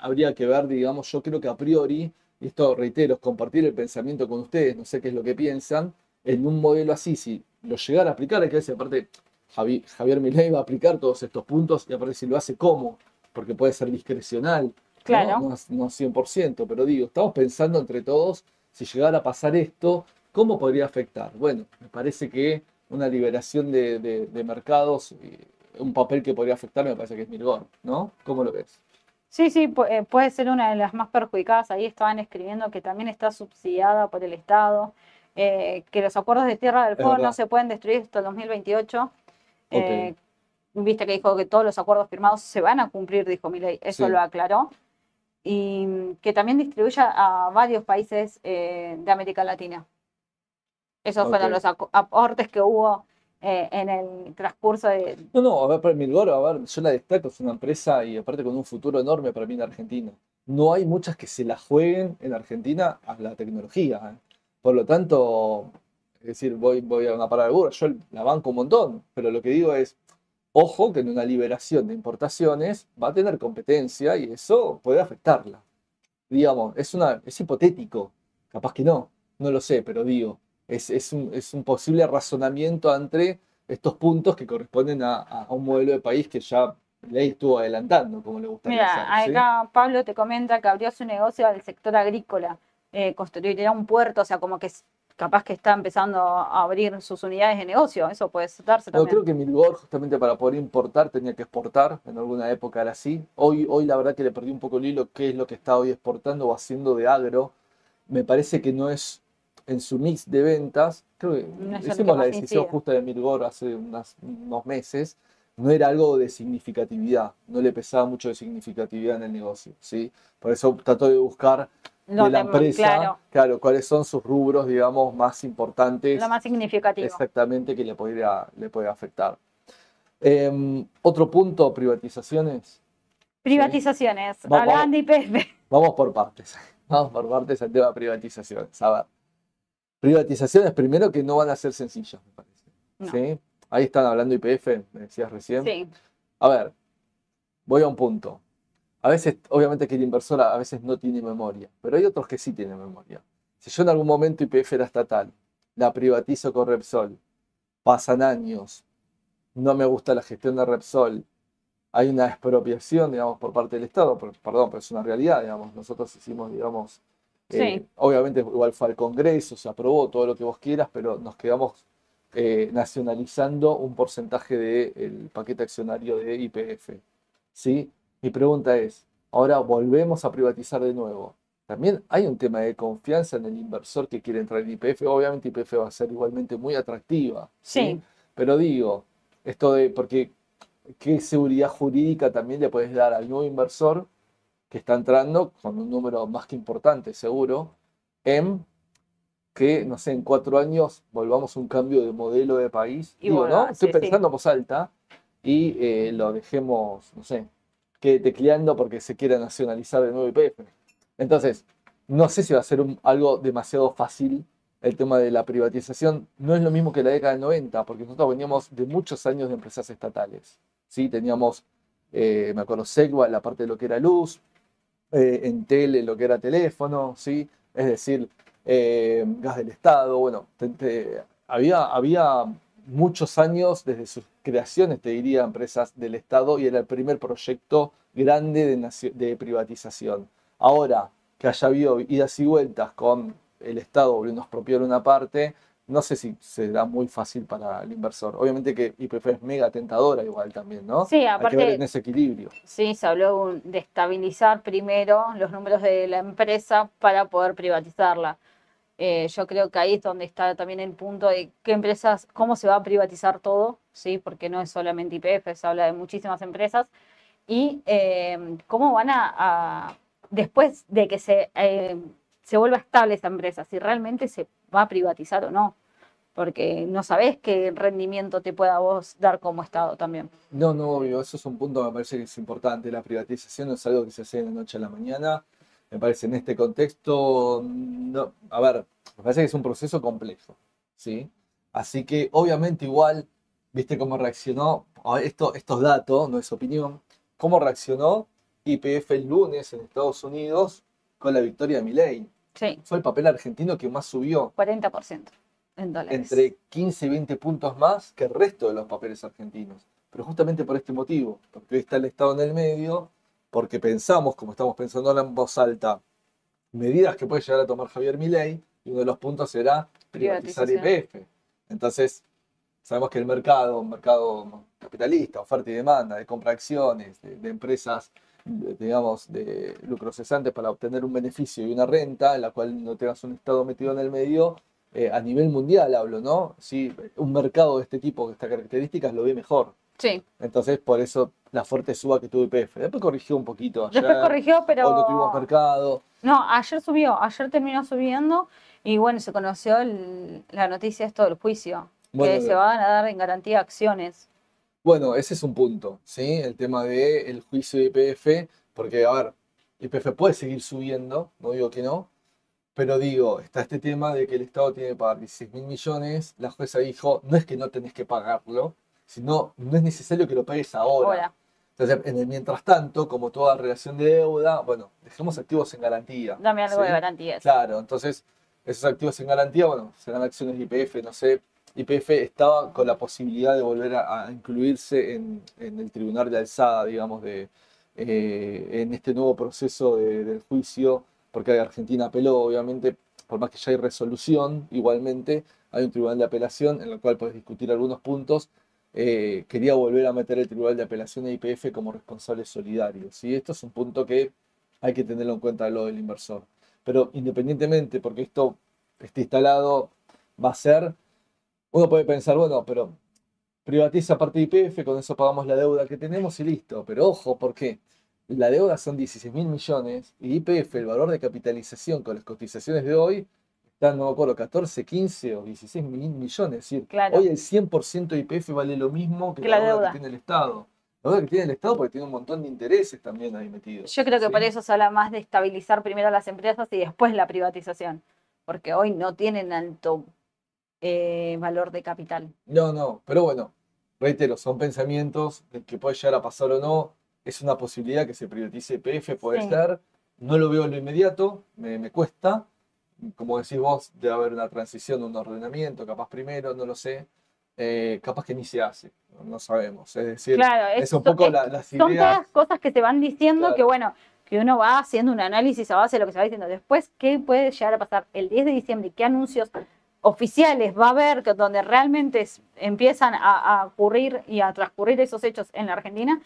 habría que ver, digamos, yo creo que a priori, y esto reitero, compartir el pensamiento con ustedes, no sé qué es lo que piensan, en un modelo así, si lo llegara a aplicar, hay que decir, aparte, Javier Milei va a aplicar todos estos puntos y aparte si lo hace, ¿cómo? Porque puede ser discrecional, claro. ¿no? No, 100%, pero digo, estamos pensando entre todos, si llegara a pasar esto, ¿cómo podría afectar? Bueno, me parece que una liberación de, mercados, un papel que podría afectar, me parece que es Mirgor, ¿no? ¿Cómo lo ves? Sí, sí, eh, puede ser una de las más perjudicadas. Ahí estaban escribiendo que también está subsidiada por el Estado, eh, que los acuerdos de Tierra del Fuego no se pueden destruir hasta el 2028. Eh, viste que dijo que todos los acuerdos firmados se van a cumplir, dijo Milei, eso lo aclaró. Y que también distribuye a varios países de América Latina. Esos fueron los aportes que hubo eh, en el transcurso de... No, no, a ver, para Milgoro, a ver, yo la destaco, es una empresa y aparte con un futuro enorme para mí en Argentina. No hay muchas que se la jueguen en Argentina a la tecnología. ¿eh? Por lo tanto, es decir, voy, voy a una parada de burro, yo la banco un montón, pero lo que digo es, ojo que en una liberación de importaciones va a tener competencia y eso puede afectarla. Digamos, es, una, es hipotético, capaz que no, no lo sé, pero digo, es, un, posible razonamiento entre estos puntos que corresponden a, un modelo de país que ya ley estuvo adelantando, como le gustaría Mira, acá Pablo te comenta que abrió su negocio al sector agrícola, eh, construiría un puerto, o sea, como que capaz que está empezando a abrir sus unidades de negocio, eso puede darse también. Yo creo que Milgor, justamente para poder importar, tenía que exportar, en alguna época era así. Hoy, hoy la verdad que le perdí un poco el hilo, qué es lo que está hoy exportando o haciendo de agro. Me parece que no es en su mix de ventas, creo que hicimos la decisión justa de Mirgor hace unos meses, no era algo de significatividad, no le pesaba mucho de significatividad en el negocio, ¿sí? Por eso trató de buscar de la empresa, claro. cuáles son sus rubros, digamos, más importantes. Lo más significativo. Exactamente, que le podría, le puede afectar. Em, otro punto, privatizaciones. Privatizaciones, hablaban de IPF. Vamos por partes, *laughs* vamos por partes al tema de privatizaciones. A ver, Privatizaciones, primero, que no van a ser sencillas, me parece. Ahí están hablando IPF, me decías recién. Sí. A ver, voy a un punto. A veces, obviamente que el inversor a veces no tiene memoria, pero hay otros que sí tienen memoria. Si yo en algún momento IPF era estatal, la privatizo con Repsol, pasan años, no me gusta la gestión de Repsol, hay una expropiación, digamos, por parte del Estado, perdón, pero es una realidad, digamos, nosotros hicimos, digamos, eh, obviamente igual fue al Congreso, se aprobó todo lo que vos quieras, pero nos quedamos eh, nacionalizando un porcentaje del paquete accionario de IPF. ¿sí? Mi pregunta es, ahora volvemos a privatizar de nuevo. También hay un tema de confianza en el inversor que quiere entrar en IPF. Obviamente IPF va a ser igualmente muy atractiva. ¿sí? Pero digo, esto de, porque qué seguridad jurídica también le puedes dar al nuevo inversor que está entrando con un número más que importante, seguro, en que, no sé, en cuatro años volvamos a un cambio de modelo de país. Y Digo, ¿no? Estoy pensando en voz alta y eh, lo dejemos, no sé, que tecleando porque se quiera nacionalizar de nuevo IPF. Entonces, no sé si va a ser algo demasiado fácil el tema de la privatización. No es lo mismo que la década del 90, porque nosotros veníamos de muchos años de empresas estatales. ¿sí? Teníamos, eh, me acuerdo, Segua, la parte de lo que era luz, eh, en tele lo que era teléfono, ¿sí? es decir, eh, gas del Estado, bueno, había, había muchos años desde sus creaciones, te diría, empresas del Estado y era el primer proyecto grande de, de privatización. Ahora que haya habido idas y vueltas con el Estado volviendo a expropiar una parte, no sé si será muy fácil para el inversor. Obviamente que IPF es mega tentadora igual también, ¿no? Sí, aparte. Hay que ver en ese equilibrio. Sí, se habló de estabilizar primero los números de la empresa para poder privatizarla. Eh, yo creo que ahí es donde está también el punto de qué empresas, cómo se va a privatizar todo, sí, porque no es solamente IPF, se habla de muchísimas empresas, y eh, cómo van a, después de que se, eh, se vuelva estable esa empresa, si realmente se va a privatizar o no porque no sabes qué rendimiento te pueda vos dar como Estado también. No, no, obvio, eso es un punto que me parece que es importante. La privatización no es algo que se hace de la noche a la mañana. Me parece en este contexto, no, a ver, Me parece que es un proceso complejo, ¿sí? Así que obviamente igual, viste cómo reaccionó, esto, estos datos, no es opinión, cómo reaccionó IPF el lunes en Estados Unidos con la victoria de Milei. Sí. Fue el papel argentino que más subió. 40% en. Entre 15 y 20 puntos más que el resto de los papeles argentinos. Pero justamente por este motivo, porque hoy está el Estado en el medio, porque pensamos, como estamos pensando ahora en voz alta, medidas que puede llegar a tomar Javier Milei, y uno de los puntos será privatizar IPF. Entonces, sabemos que el mercado, un mercado capitalista, oferta y demanda, de compra de acciones, de, empresas, digamos, de lucros cesantes para obtener un beneficio y una renta, en la cual no tengas un Estado metido en el medio, eh, a nivel mundial hablo, ¿no? Sí, un mercado de este tipo, de estas características, lo ve mejor. Sí. Entonces, por eso la fuerte suba que tuvo IPF. Después corrigió un poquito ayer. Después corrigió, pero... Hoy no tuvimos mercado. No, ayer subió, ayer terminó subiendo y bueno, se conoció la noticia esto del juicio, que se van a dar en garantía acciones. Bueno, ese es un punto, ¿sí? El tema del juicio de IPF, porque, a ver, IPF puede seguir subiendo, no digo que no, pero digo, está este tema de que el Estado tiene que pagar 16 mil millones, la jueza dijo, no es que no tenés que pagarlo, sino no es necesario que lo pagues ahora. Entonces, en el mientras tanto, como toda relación de deuda, bueno, dejemos activos en garantía. Dame algo de garantía. Claro, entonces, esos activos en garantía, bueno, serán acciones de IPF, no sé. IPF estaba con la posibilidad de volver a, incluirse en, el tribunal de alzada, digamos, de, eh, en este nuevo proceso del juicio porque Argentina apeló, obviamente, por más que ya hay resolución, igualmente hay un tribunal de apelación en el cual puedes discutir algunos puntos. Eh, quería volver a meter el tribunal de apelación de IPF como responsable solidario. ¿sí? Esto es un punto que hay que tenerlo en cuenta lo del inversor. Pero independientemente, porque esto esté instalado, va a ser, uno puede pensar, bueno, pero privatiza parte de IPF, con eso pagamos la deuda que tenemos y listo. Pero ojo, ¿por qué? La deuda son 16 mil millones y IPF, el valor de capitalización con las cotizaciones de hoy, está, no me acuerdo, 14, 15 o 16 mil millones. Es decir, hoy el 100% de IPF vale lo mismo que, la, deuda, que tiene el Estado. La deuda que tiene el Estado porque tiene un montón de intereses también ahí metidos. Yo creo que por eso se habla más de estabilizar primero las empresas y después la privatización, porque hoy no tienen alto eh, valor de capital. No, no, pero bueno, reitero, son pensamientos de que puede llegar a pasar o no es una posibilidad que se privatice PF, puede ser. No lo veo en lo inmediato, me, cuesta. Como decís vos, debe haber una transición, un ordenamiento, capaz primero, no lo sé. Eh, capaz que ni se hace, no sabemos. Es decir, es, un poco las ideas. Son todas cosas que se van diciendo que, bueno, que uno va haciendo un análisis a base de lo que se va diciendo. Después, ¿qué puede llegar a pasar el 10 de diciembre? ¿Qué anuncios oficiales va a haber donde realmente empiezan a, ocurrir y a transcurrir esos hechos en la Argentina?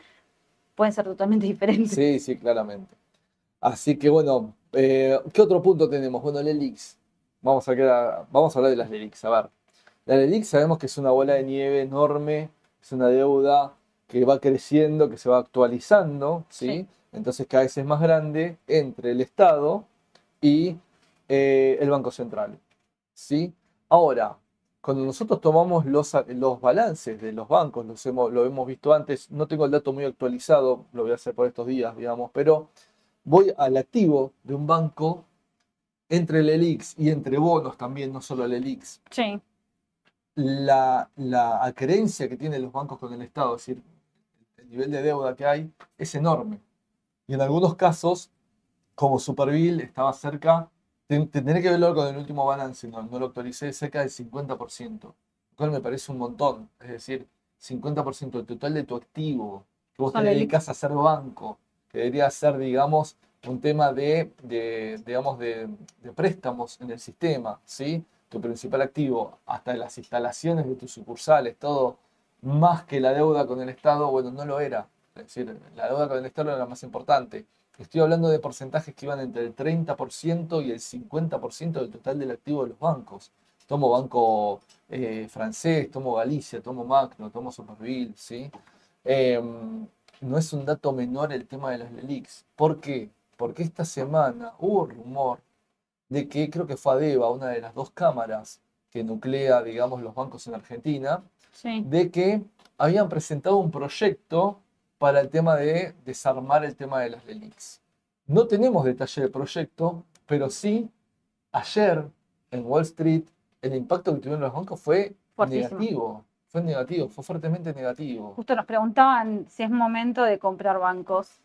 Pueden ser totalmente *laughs* diferentes. Sí, sí, claramente. Así que bueno, eh, ¿qué otro punto tenemos? Bueno, el ELIX. Vamos a, quedar, vamos a hablar de las LELIX. A ver, la LELIX sabemos que es una bola de nieve enorme, es una deuda que va creciendo, que se va actualizando, ¿sí? Entonces cada vez es más grande entre el Estado y eh, el Banco Central, ¿sí? Ahora, cuando nosotros tomamos los, los balances de los bancos, los hemos, lo hemos visto antes, no tengo el dato muy actualizado, lo voy a hacer por estos días, digamos, pero voy al activo de un banco entre el ELIX y entre bonos también, no solo el ELIX. Sí. La, la acreencia que tienen los bancos con el Estado, es decir, el nivel de deuda que hay, es enorme. Y en algunos casos, como Superville estaba cerca Tendré que verlo con el último balance, no, lo actualicé, cerca del 50%, lo cual me parece un montón. Es decir, 50% del total de tu activo que vos te dedicas a hacer banco, que debería ser, digamos, un tema de, digamos, de, préstamos en el sistema, ¿sí? Tu principal activo, hasta las instalaciones de tus sucursales, todo, más que la deuda con el Estado, bueno, no lo era. Es decir, la deuda con el Estado era la más importante. Estoy hablando de porcentajes que iban entre el 30% y el 50% del total del activo de los bancos. Tomo banco eh, francés, tomo Galicia, tomo Macno, tomo Superville, ¿sí? Em, no es un dato menor el tema de las LELIX. ¿Por qué? Porque esta semana hubo rumor de que creo que fue ADEVA, una de las dos cámaras que nuclea, digamos, los bancos en Argentina, de que habían presentado un proyecto para el tema de desarmar el tema de las LELIX. No tenemos detalle del proyecto, pero sí, ayer en Wall Street, el impacto que tuvieron los bancos fue negativo. Fue negativo, fue fuertemente negativo. Justo nos preguntaban si es momento de comprar bancos.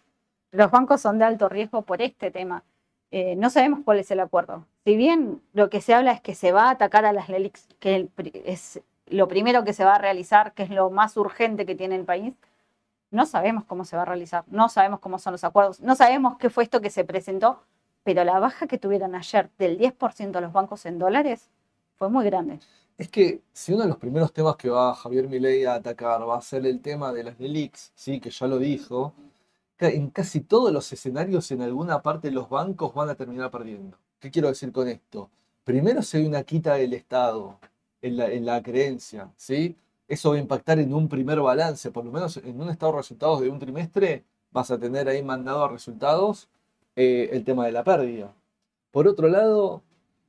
Los bancos son de alto riesgo por este tema. Eh, no sabemos cuál es el acuerdo. Si bien lo que se habla es que se va a atacar a las LELIX, que es lo primero que se va a realizar, que es lo más urgente que tiene el país, no sabemos cómo se va a realizar, no sabemos cómo son los acuerdos, no sabemos qué fue esto que se presentó, pero la baja que tuvieron ayer del 10% de los bancos en dólares fue muy grande. Es que si uno de los primeros temas que va Javier Milei a atacar va a ser el tema de las LELIX, sí, que ya lo dijo, en casi todos los escenarios en alguna parte los bancos van a terminar perdiendo. ¿Qué quiero decir con esto? Primero si hay una quita del Estado en la creencia, ¿sí? Eso va a impactar en un primer balance, por lo menos en un estado de resultados de un trimestre vas a tener ahí mandado a resultados eh, el tema de la pérdida. Por otro lado,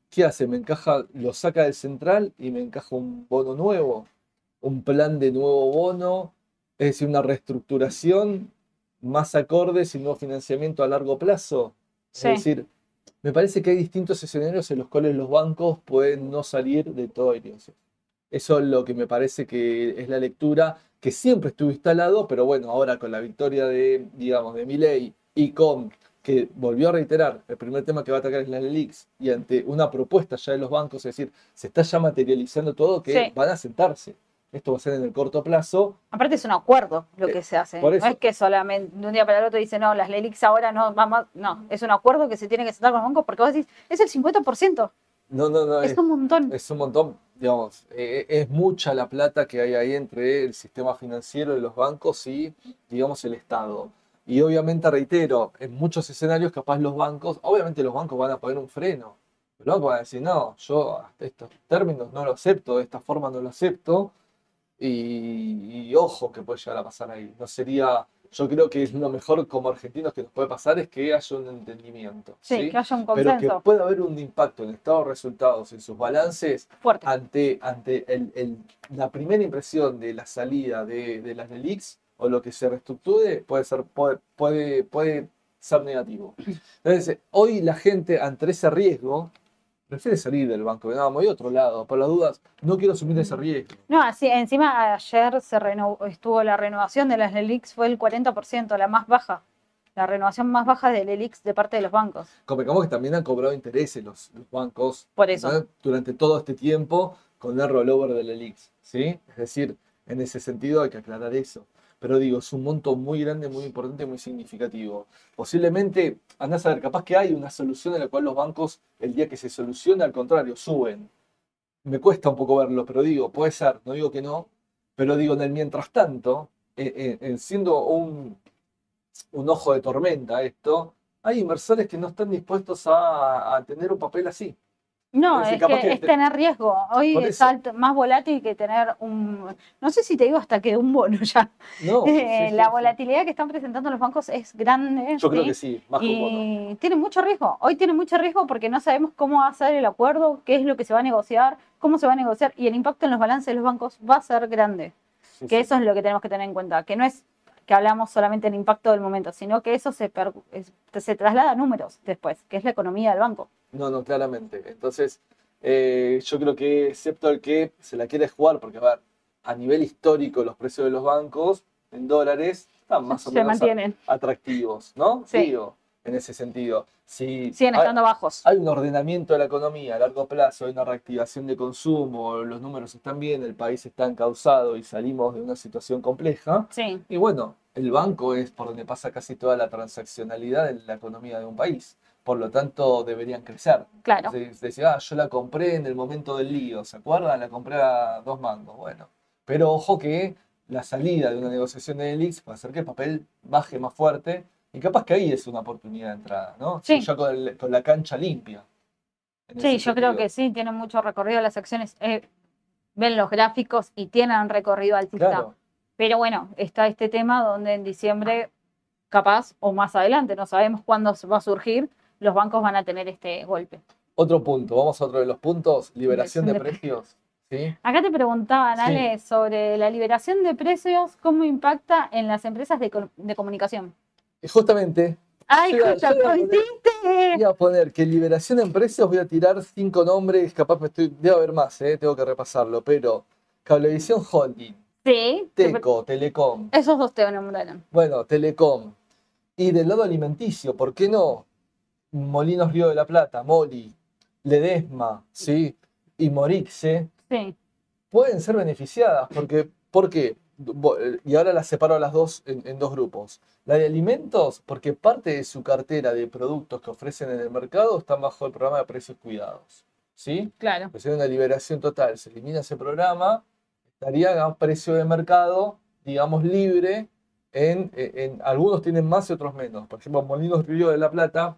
¿qué hace? Me encaja, lo saca del central y me encaja un bono nuevo, un plan de nuevo bono, es decir, una reestructuración más acorde sin nuevo financiamiento a largo plazo. Sí. Es decir, me parece que hay distintos escenarios en los cuales los bancos pueden no salir de todo airoso. Eso es lo que me parece que es la lectura que siempre estuvo instalado, pero bueno, ahora con la victoria de, digamos, de Milei y con que volvió a reiterar, el primer tema que va a atacar es la LELIX, y ante una propuesta ya de los bancos, es decir, se está ya materializando todo, que Sí. van a sentarse. Esto va a ser en el corto plazo. Aparte es un acuerdo lo Eh, que se hace. No es que solamente de un día para el otro dice, no, las LELIX ahora no, vamos, no, es un acuerdo que se tiene que sentar con los bancos porque vos decís, es el 50%, No, no, no, es un montón. Es un montón, digamos, eh, es mucha la plata que hay ahí entre el sistema financiero de los bancos y, digamos, el Estado. Y obviamente, reitero, en muchos escenarios capaz los bancos, obviamente los bancos van a poner un freno. Los bancos van a decir, no, yo hasta estos términos no lo acepto, de esta forma no lo acepto. Y, y ojo que puede llegar a pasar ahí. No sería, yo creo que es lo mejor como argentinos que nos puede pasar es que haya un entendimiento. Sí, ¿sí? que haya un Pero que consenso pueda haber un impacto en el estado de resultados, en sus balances, fuerte. ante, ante el- el- la primera impresión de la salida de, de las LELIX o lo que se reestructure puede ser, puede, puede, puede ser negativo. *clears throat* Entonces, hoy la gente ante ese riesgo prefiere salir del banco, me voy a otro lado, por las dudas, no quiero asumir ese riesgo. No, así, encima ayer se renovó, estuvo la renovación de las LELIX, fue el 40%, la más baja. La renovación más baja de LELIX de parte de los bancos. Convengamos que también han cobrado intereses los, los bancos Por eso. ¿no? durante todo este tiempo con el rollover de la LELIX, ¿sí? Es decir, en ese sentido hay que aclarar eso. Pero digo, es un monto muy grande, muy importante, muy significativo. Posiblemente, andás a ver, capaz que hay una solución en la cual los bancos, el día que se soluciona, al contrario, suben. Me cuesta un poco verlo, pero digo, puede ser, no digo que no, pero digo, en el mientras tanto, eh, eh, en siendo un, un ojo de tormenta esto, hay inversores que no están dispuestos a tener un papel así. No, Es que que es te- tener riesgo. Hoy es alto- más volátil que tener un, no sé si te digo hasta que un bono ya. No, *laughs* sí, Eh, sí, la sí. volatilidad que están presentando los bancos es grande. Yo creo ¿sí? que sí, más que un bono. Y tiene mucho riesgo. Hoy tiene mucho riesgo porque no sabemos cómo va a ser el acuerdo, qué es lo que se va a negociar, cómo se va a negociar y el impacto en los balances de los bancos va a ser grande. Sí, Que sí. eso es lo que tenemos que tener en cuenta, que no es que hablamos solamente del impacto del momento, sino que eso se, per- se traslada a números después, que es la economía del banco. No, no, claramente. Entonces, eh, yo creo que, excepto el que se la quiere jugar, porque a ver, a nivel histórico los precios de los bancos en dólares están más o Se menos mantienen, atractivos, ¿no? Sí. Digo, en ese sentido. Si siguen hay- estando bajos. hay un ordenamiento de la economía a largo plazo, hay una reactivación de consumo, los números están bien, el país está encauzado y salimos de una situación compleja. Sí, Y bueno, el banco es por donde pasa casi toda la transaccionalidad en la economía de un país. Por lo tanto, deberían crecer. claro. Se, se decía, ah, yo la compré en el momento del lío, ¿se acuerdan? La compré a dos mangos. Bueno, pero ojo que la salida de una negociación de Elix puede hacer que el papel baje más fuerte y capaz que ahí es una oportunidad de entrada, ¿no? Sí. Ya con, el- con la cancha limpia. Sí, yo creo que sí, tienen mucho recorrido las acciones. eh, ven los gráficos y tienen recorrido alcista. Claro. Pero bueno, está este tema donde en diciembre, capaz, o más adelante, no sabemos cuándo va a surgir, los bancos van a tener este golpe. Otro punto, vamos a otro de los puntos, liberación de precios. ¿sí? Acá te preguntaban, Sí. Ale, sobre la liberación de precios, ¿cómo impacta en las empresas de, de comunicación? Y justamente ¡Ay, qué? Voy a poner que liberación en precios, voy a tirar cinco nombres, capaz me estoy, debe haber más, eh, tengo que repasarlo, pero Cablevisión Holding, Sí. Teco, Telecom, Esos dos te nombraron. bueno, Telecom. Y del lado alimenticio, ¿por qué no? Molinos Río de la Plata, Moli, Ledesma, ¿sí? Y Morixe, Sí. pueden ser beneficiadas, porque, ¿por qué? Y ahora las separo a las dos en, en dos grupos. La de alimentos, porque parte de su cartera de productos que ofrecen en el mercado están bajo el programa de precios cuidados. ¿Sí? Claro. Pues hay una liberación total, se elimina ese programa, estaría a un precio de mercado, digamos, libre. En, en- en- algunos tienen más y otros menos. Por ejemplo, Molinos Río de la Plata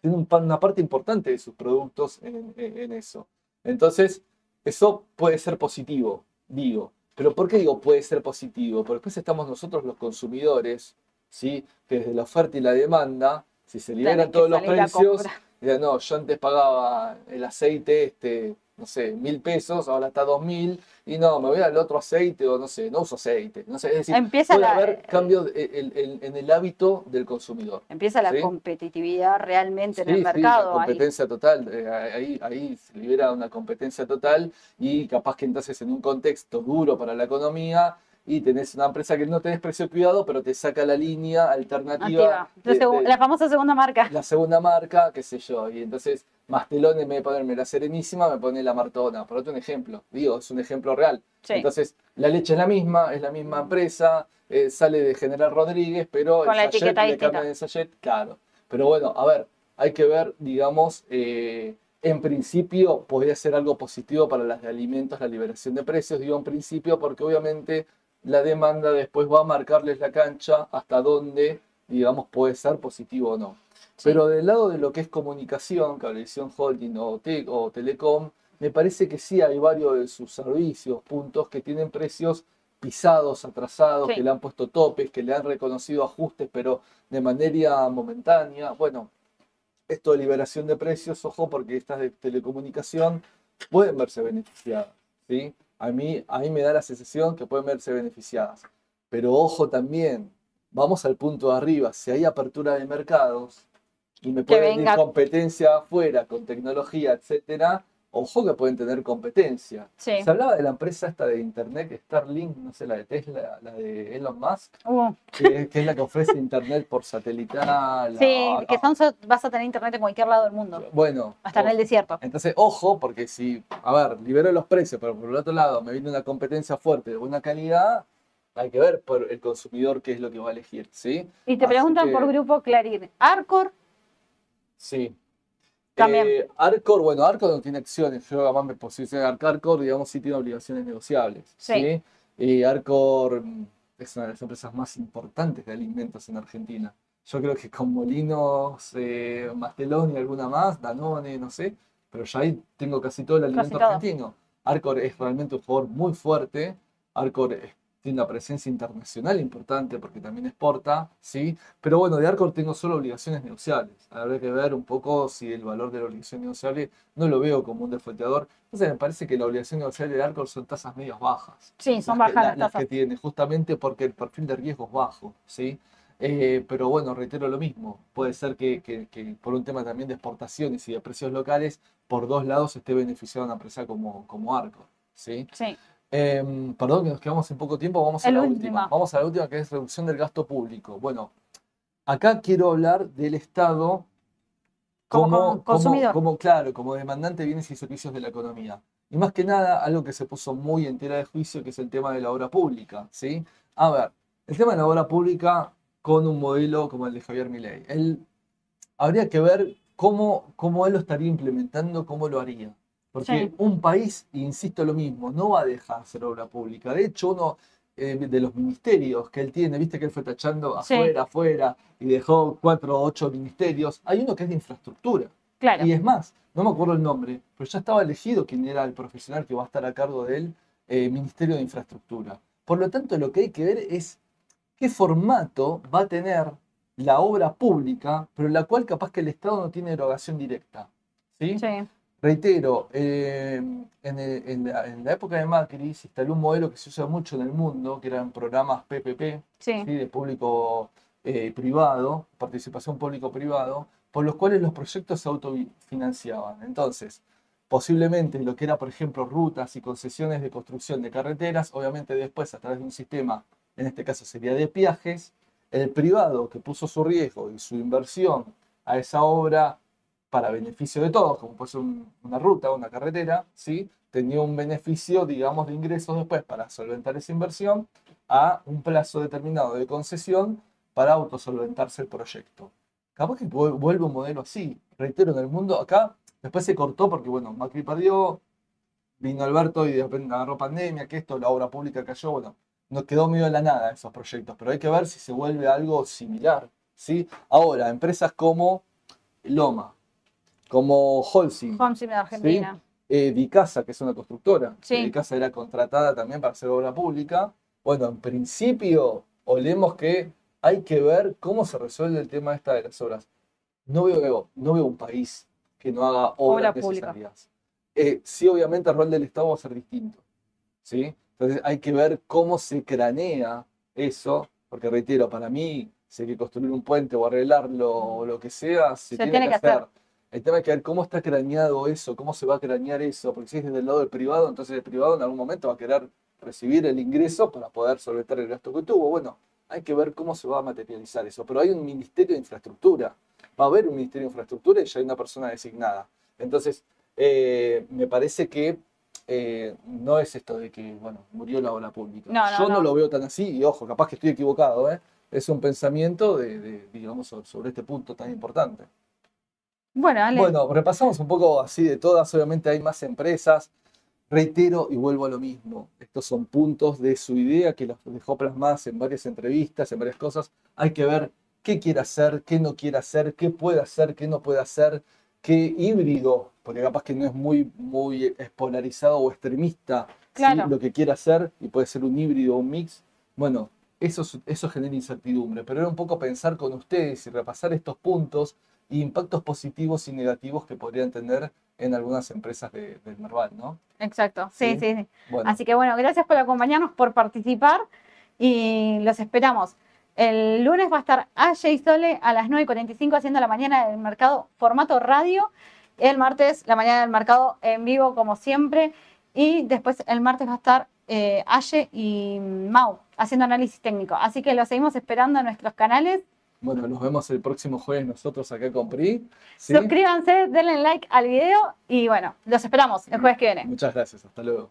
tiene un una parte importante de sus productos en, en- en eso. Entonces, eso puede ser positivo, digo. Pero ¿por qué digo puede ser positivo? Porque después estamos nosotros los consumidores, ¿sí? Que desde la oferta y la demanda, si se liberan todos los precios. Dirá, no, yo antes pagaba el aceite, este, no sé, mil pesos, ahora está dos mil, y no, me voy al otro aceite, o no sé, no uso aceite. No sé, es decir, Empieza puede la- haber cambio de- el- el- en el hábito del consumidor. Empieza la Sí. competitividad realmente en el sí, mercado. la ahí. competencia total, eh, ahí, ahí se libera una competencia total y capaz que entonces en un contexto duro para la economía y tenés una empresa que no tenés precio cuidado, pero te saca la línea alternativa. La de- de- la famosa segunda marca. la segunda marca, qué sé yo, y entonces Mastelón en vez de ponerme la Serenísima me pone la Martona, por otro un ejemplo, digo, es un ejemplo real. Sí. Entonces, la leche es la misma, es la misma empresa, eh, sale de General Rodríguez, pero Con la el sachet etiqueta le cambian el sachet, claro. Pero bueno, a ver, hay que ver, digamos, eh, en principio podría ser algo positivo para las de alimentos, la liberación de precios, digo en principio, porque obviamente la demanda después va a marcarles la cancha hasta dónde, digamos, puede ser positivo o no. Sí. Pero del lado de lo que es comunicación, cablevisión holding o, te- o telecom, me parece que sí hay varios de sus servicios, puntos que tienen precios pisados, atrasados, Sí. que le han puesto topes, que le han reconocido ajustes, pero de manera momentánea. Bueno, esto de liberación de precios, ojo, porque estas de telecomunicación pueden verse beneficiadas, ¿sí? A mí, a mí me da la sensación que pueden verse beneficiadas. Pero ojo también, vamos al punto de arriba, si hay apertura de mercados y me Que puede venir competencia afuera con tecnología, etcétera, ojo que pueden tener competencia. Sí. Se hablaba de la empresa esta de internet, Starlink, no sé, la de Tesla, la de Elon Musk, Uh, que, que es la que ofrece internet por satelital. sí, ah, que ah. son, vas a tener internet en cualquier lado del mundo. Bueno, Hasta en el desierto. entonces, ojo, porque si, a ver, libero los precios, pero por el otro lado me viene una competencia fuerte de buena calidad, hay que ver por el consumidor qué es lo que va a elegir, ¿sí? Y te Así preguntan que- por grupo Clarín. Arcor, Sí. También. Eh, Arcor, bueno, Arcor no tiene acciones, yo además me posiciono en Arcor, digamos, sí tiene obligaciones negociables, Sí. ¿sí? Y Arcor es una de las empresas más importantes de alimentos en Argentina. Yo creo que con Molinos, eh, Mastelón y alguna más, Danone, no sé, pero ya ahí tengo casi todo el alimento argentino. Arcor es realmente un jugador muy fuerte. Arcor es- tiene una presencia internacional importante porque también exporta, ¿sí? Pero bueno, de Arcor tengo solo obligaciones negociables. Habrá que ver un poco si el valor de la obligación negociable no lo veo como un desfuenteador. Entonces me parece que la obligación negociable de Arcor son tasas medias bajas sí, son las que- bajas la- las las tasas. que tiene, justamente porque el perfil de riesgo es bajo, ¿sí? Eh, pero bueno, reitero lo mismo, puede ser que, que- que por un tema también de exportaciones y de precios locales, por dos lados esté beneficiada una empresa como, como Arco, ¿sí? Sí, Em, perdón que nos quedamos en poco tiempo, vamos a El la última. Vamos a la última que es reducción del gasto público. Bueno, acá quiero hablar del Estado Como como, con- consumidor. como, claro, como demandante de bienes y servicios de la economía. Y más que nada, algo que se puso muy en tela de juicio, que es el tema de la obra pública, ¿sí? A ver, el tema de la obra pública con un modelo como el de Javier Milei. Él, habría que ver cómo, cómo él lo estaría implementando, cómo lo haría. Porque Sí. un país, insisto lo mismo, no va a dejar hacer obra pública. De hecho, uno eh, de los ministerios que él tiene, viste que él fue tachando Sí. afuera, afuera, y dejó cuatro o ocho ministerios. Hay uno que es de infraestructura. claro. Y es más, no me acuerdo el nombre, pero ya estaba elegido quién era el profesional que va a estar a cargo del eh, Ministerio de Infraestructura. Por lo tanto, lo que hay que ver es qué formato va a tener la obra pública, pero en la cual capaz que el Estado no tiene erogación directa. ¿sí? Sí, Reitero, eh, en, el- en la, en la época de Macri se instaló un modelo que se usa mucho en el mundo, que eran programas PPP, sí, ¿sí? de público eh, privado, participación público-privado, por los cuales los proyectos se autofinanciaban. Entonces, posiblemente lo que era, por ejemplo, rutas y concesiones de construcción de carreteras, obviamente después a través de un sistema, en este caso sería de viajes, el privado que puso su riesgo y su inversión a esa obra para beneficio de todos, como puede ser una ruta una carretera, ¿sí? tenía un beneficio, digamos, de ingresos después para solventar esa inversión a un plazo determinado de concesión para autosolventarse el proyecto. Capaz que vuelve un modelo así. Reitero, en el mundo acá, después se cortó porque, bueno, Macri perdió, vino Alberto y de repente agarró pandemia, que esto, la obra pública cayó, bueno, no quedó medio de la nada esos proyectos, pero hay que ver si se vuelve algo similar, ¿sí? Ahora, empresas como Loma, como Holcim, Holcim de Argentina. Eh, Dicasa, que es una constructora, Sí. Dicasa era contratada también para hacer obra pública, bueno, en principio, olemos que hay que ver cómo se resuelve el tema esta de las obras. No veo, no veo un país que no haga obras Obra necesarias. Eh, sí, obviamente el rol del Estado va a ser distinto. ¿sí? Entonces hay que ver cómo se cranea eso, porque reitero, para mí, si hay que construir un puente o arreglarlo o lo que sea, se, tiene, que hacer. El tema es que ver cómo está craneado eso, cómo se va a cranear eso, porque si es desde el lado del privado, entonces el privado en algún momento va a querer recibir el ingreso para poder solventar el gasto que tuvo. Bueno, hay que ver cómo se va a materializar eso. Pero hay un Ministerio de Infraestructura. Va a haber un Ministerio de Infraestructura y ya hay una persona designada. Entonces, eh, me parece que eh, no es esto de que, bueno, murió la obra pública. No, no, Yo no, no. lo veo tan así y ojo, capaz que estoy equivocado, ¿eh? Es un pensamiento de, de, digamos, sobre- sobre este punto tan importante. Bueno, Ale, Bueno, repasamos un poco así de todas, obviamente hay más empresas. Reitero y vuelvo a lo mismo, estos son puntos de su idea que los dejó plasmadas en varias entrevistas, en varias cosas. Hay que ver qué quiere hacer, qué no quiere hacer, qué puede hacer, qué no puede hacer, qué híbrido, porque capaz que no es muy, muy polarizado o extremista ¿sí? Claro. lo que quiere hacer y puede ser un híbrido o un mix. Bueno, eso, es- eso genera incertidumbre, pero era un poco pensar con ustedes y repasar estos puntos y impactos positivos y negativos que podrían tener en algunas empresas de- del Merval, ¿no? exacto, sí, Sí. sí, sí. Bueno, Así que bueno, gracias por acompañarnos, por participar y los esperamos. El lunes va a estar Aye y Sole a las 9.45 haciendo la mañana del mercado formato radio. El martes la mañana del mercado en vivo como siempre. Y después el martes va a estar eh, Aye y Mau haciendo análisis técnico. Así que los seguimos esperando en nuestros canales. Bueno, nos vemos el próximo jueves nosotros acá con PRI. ¿sí? Suscríbanse, denle like al video y bueno, los esperamos el jueves que viene. Muchas gracias, hasta luego.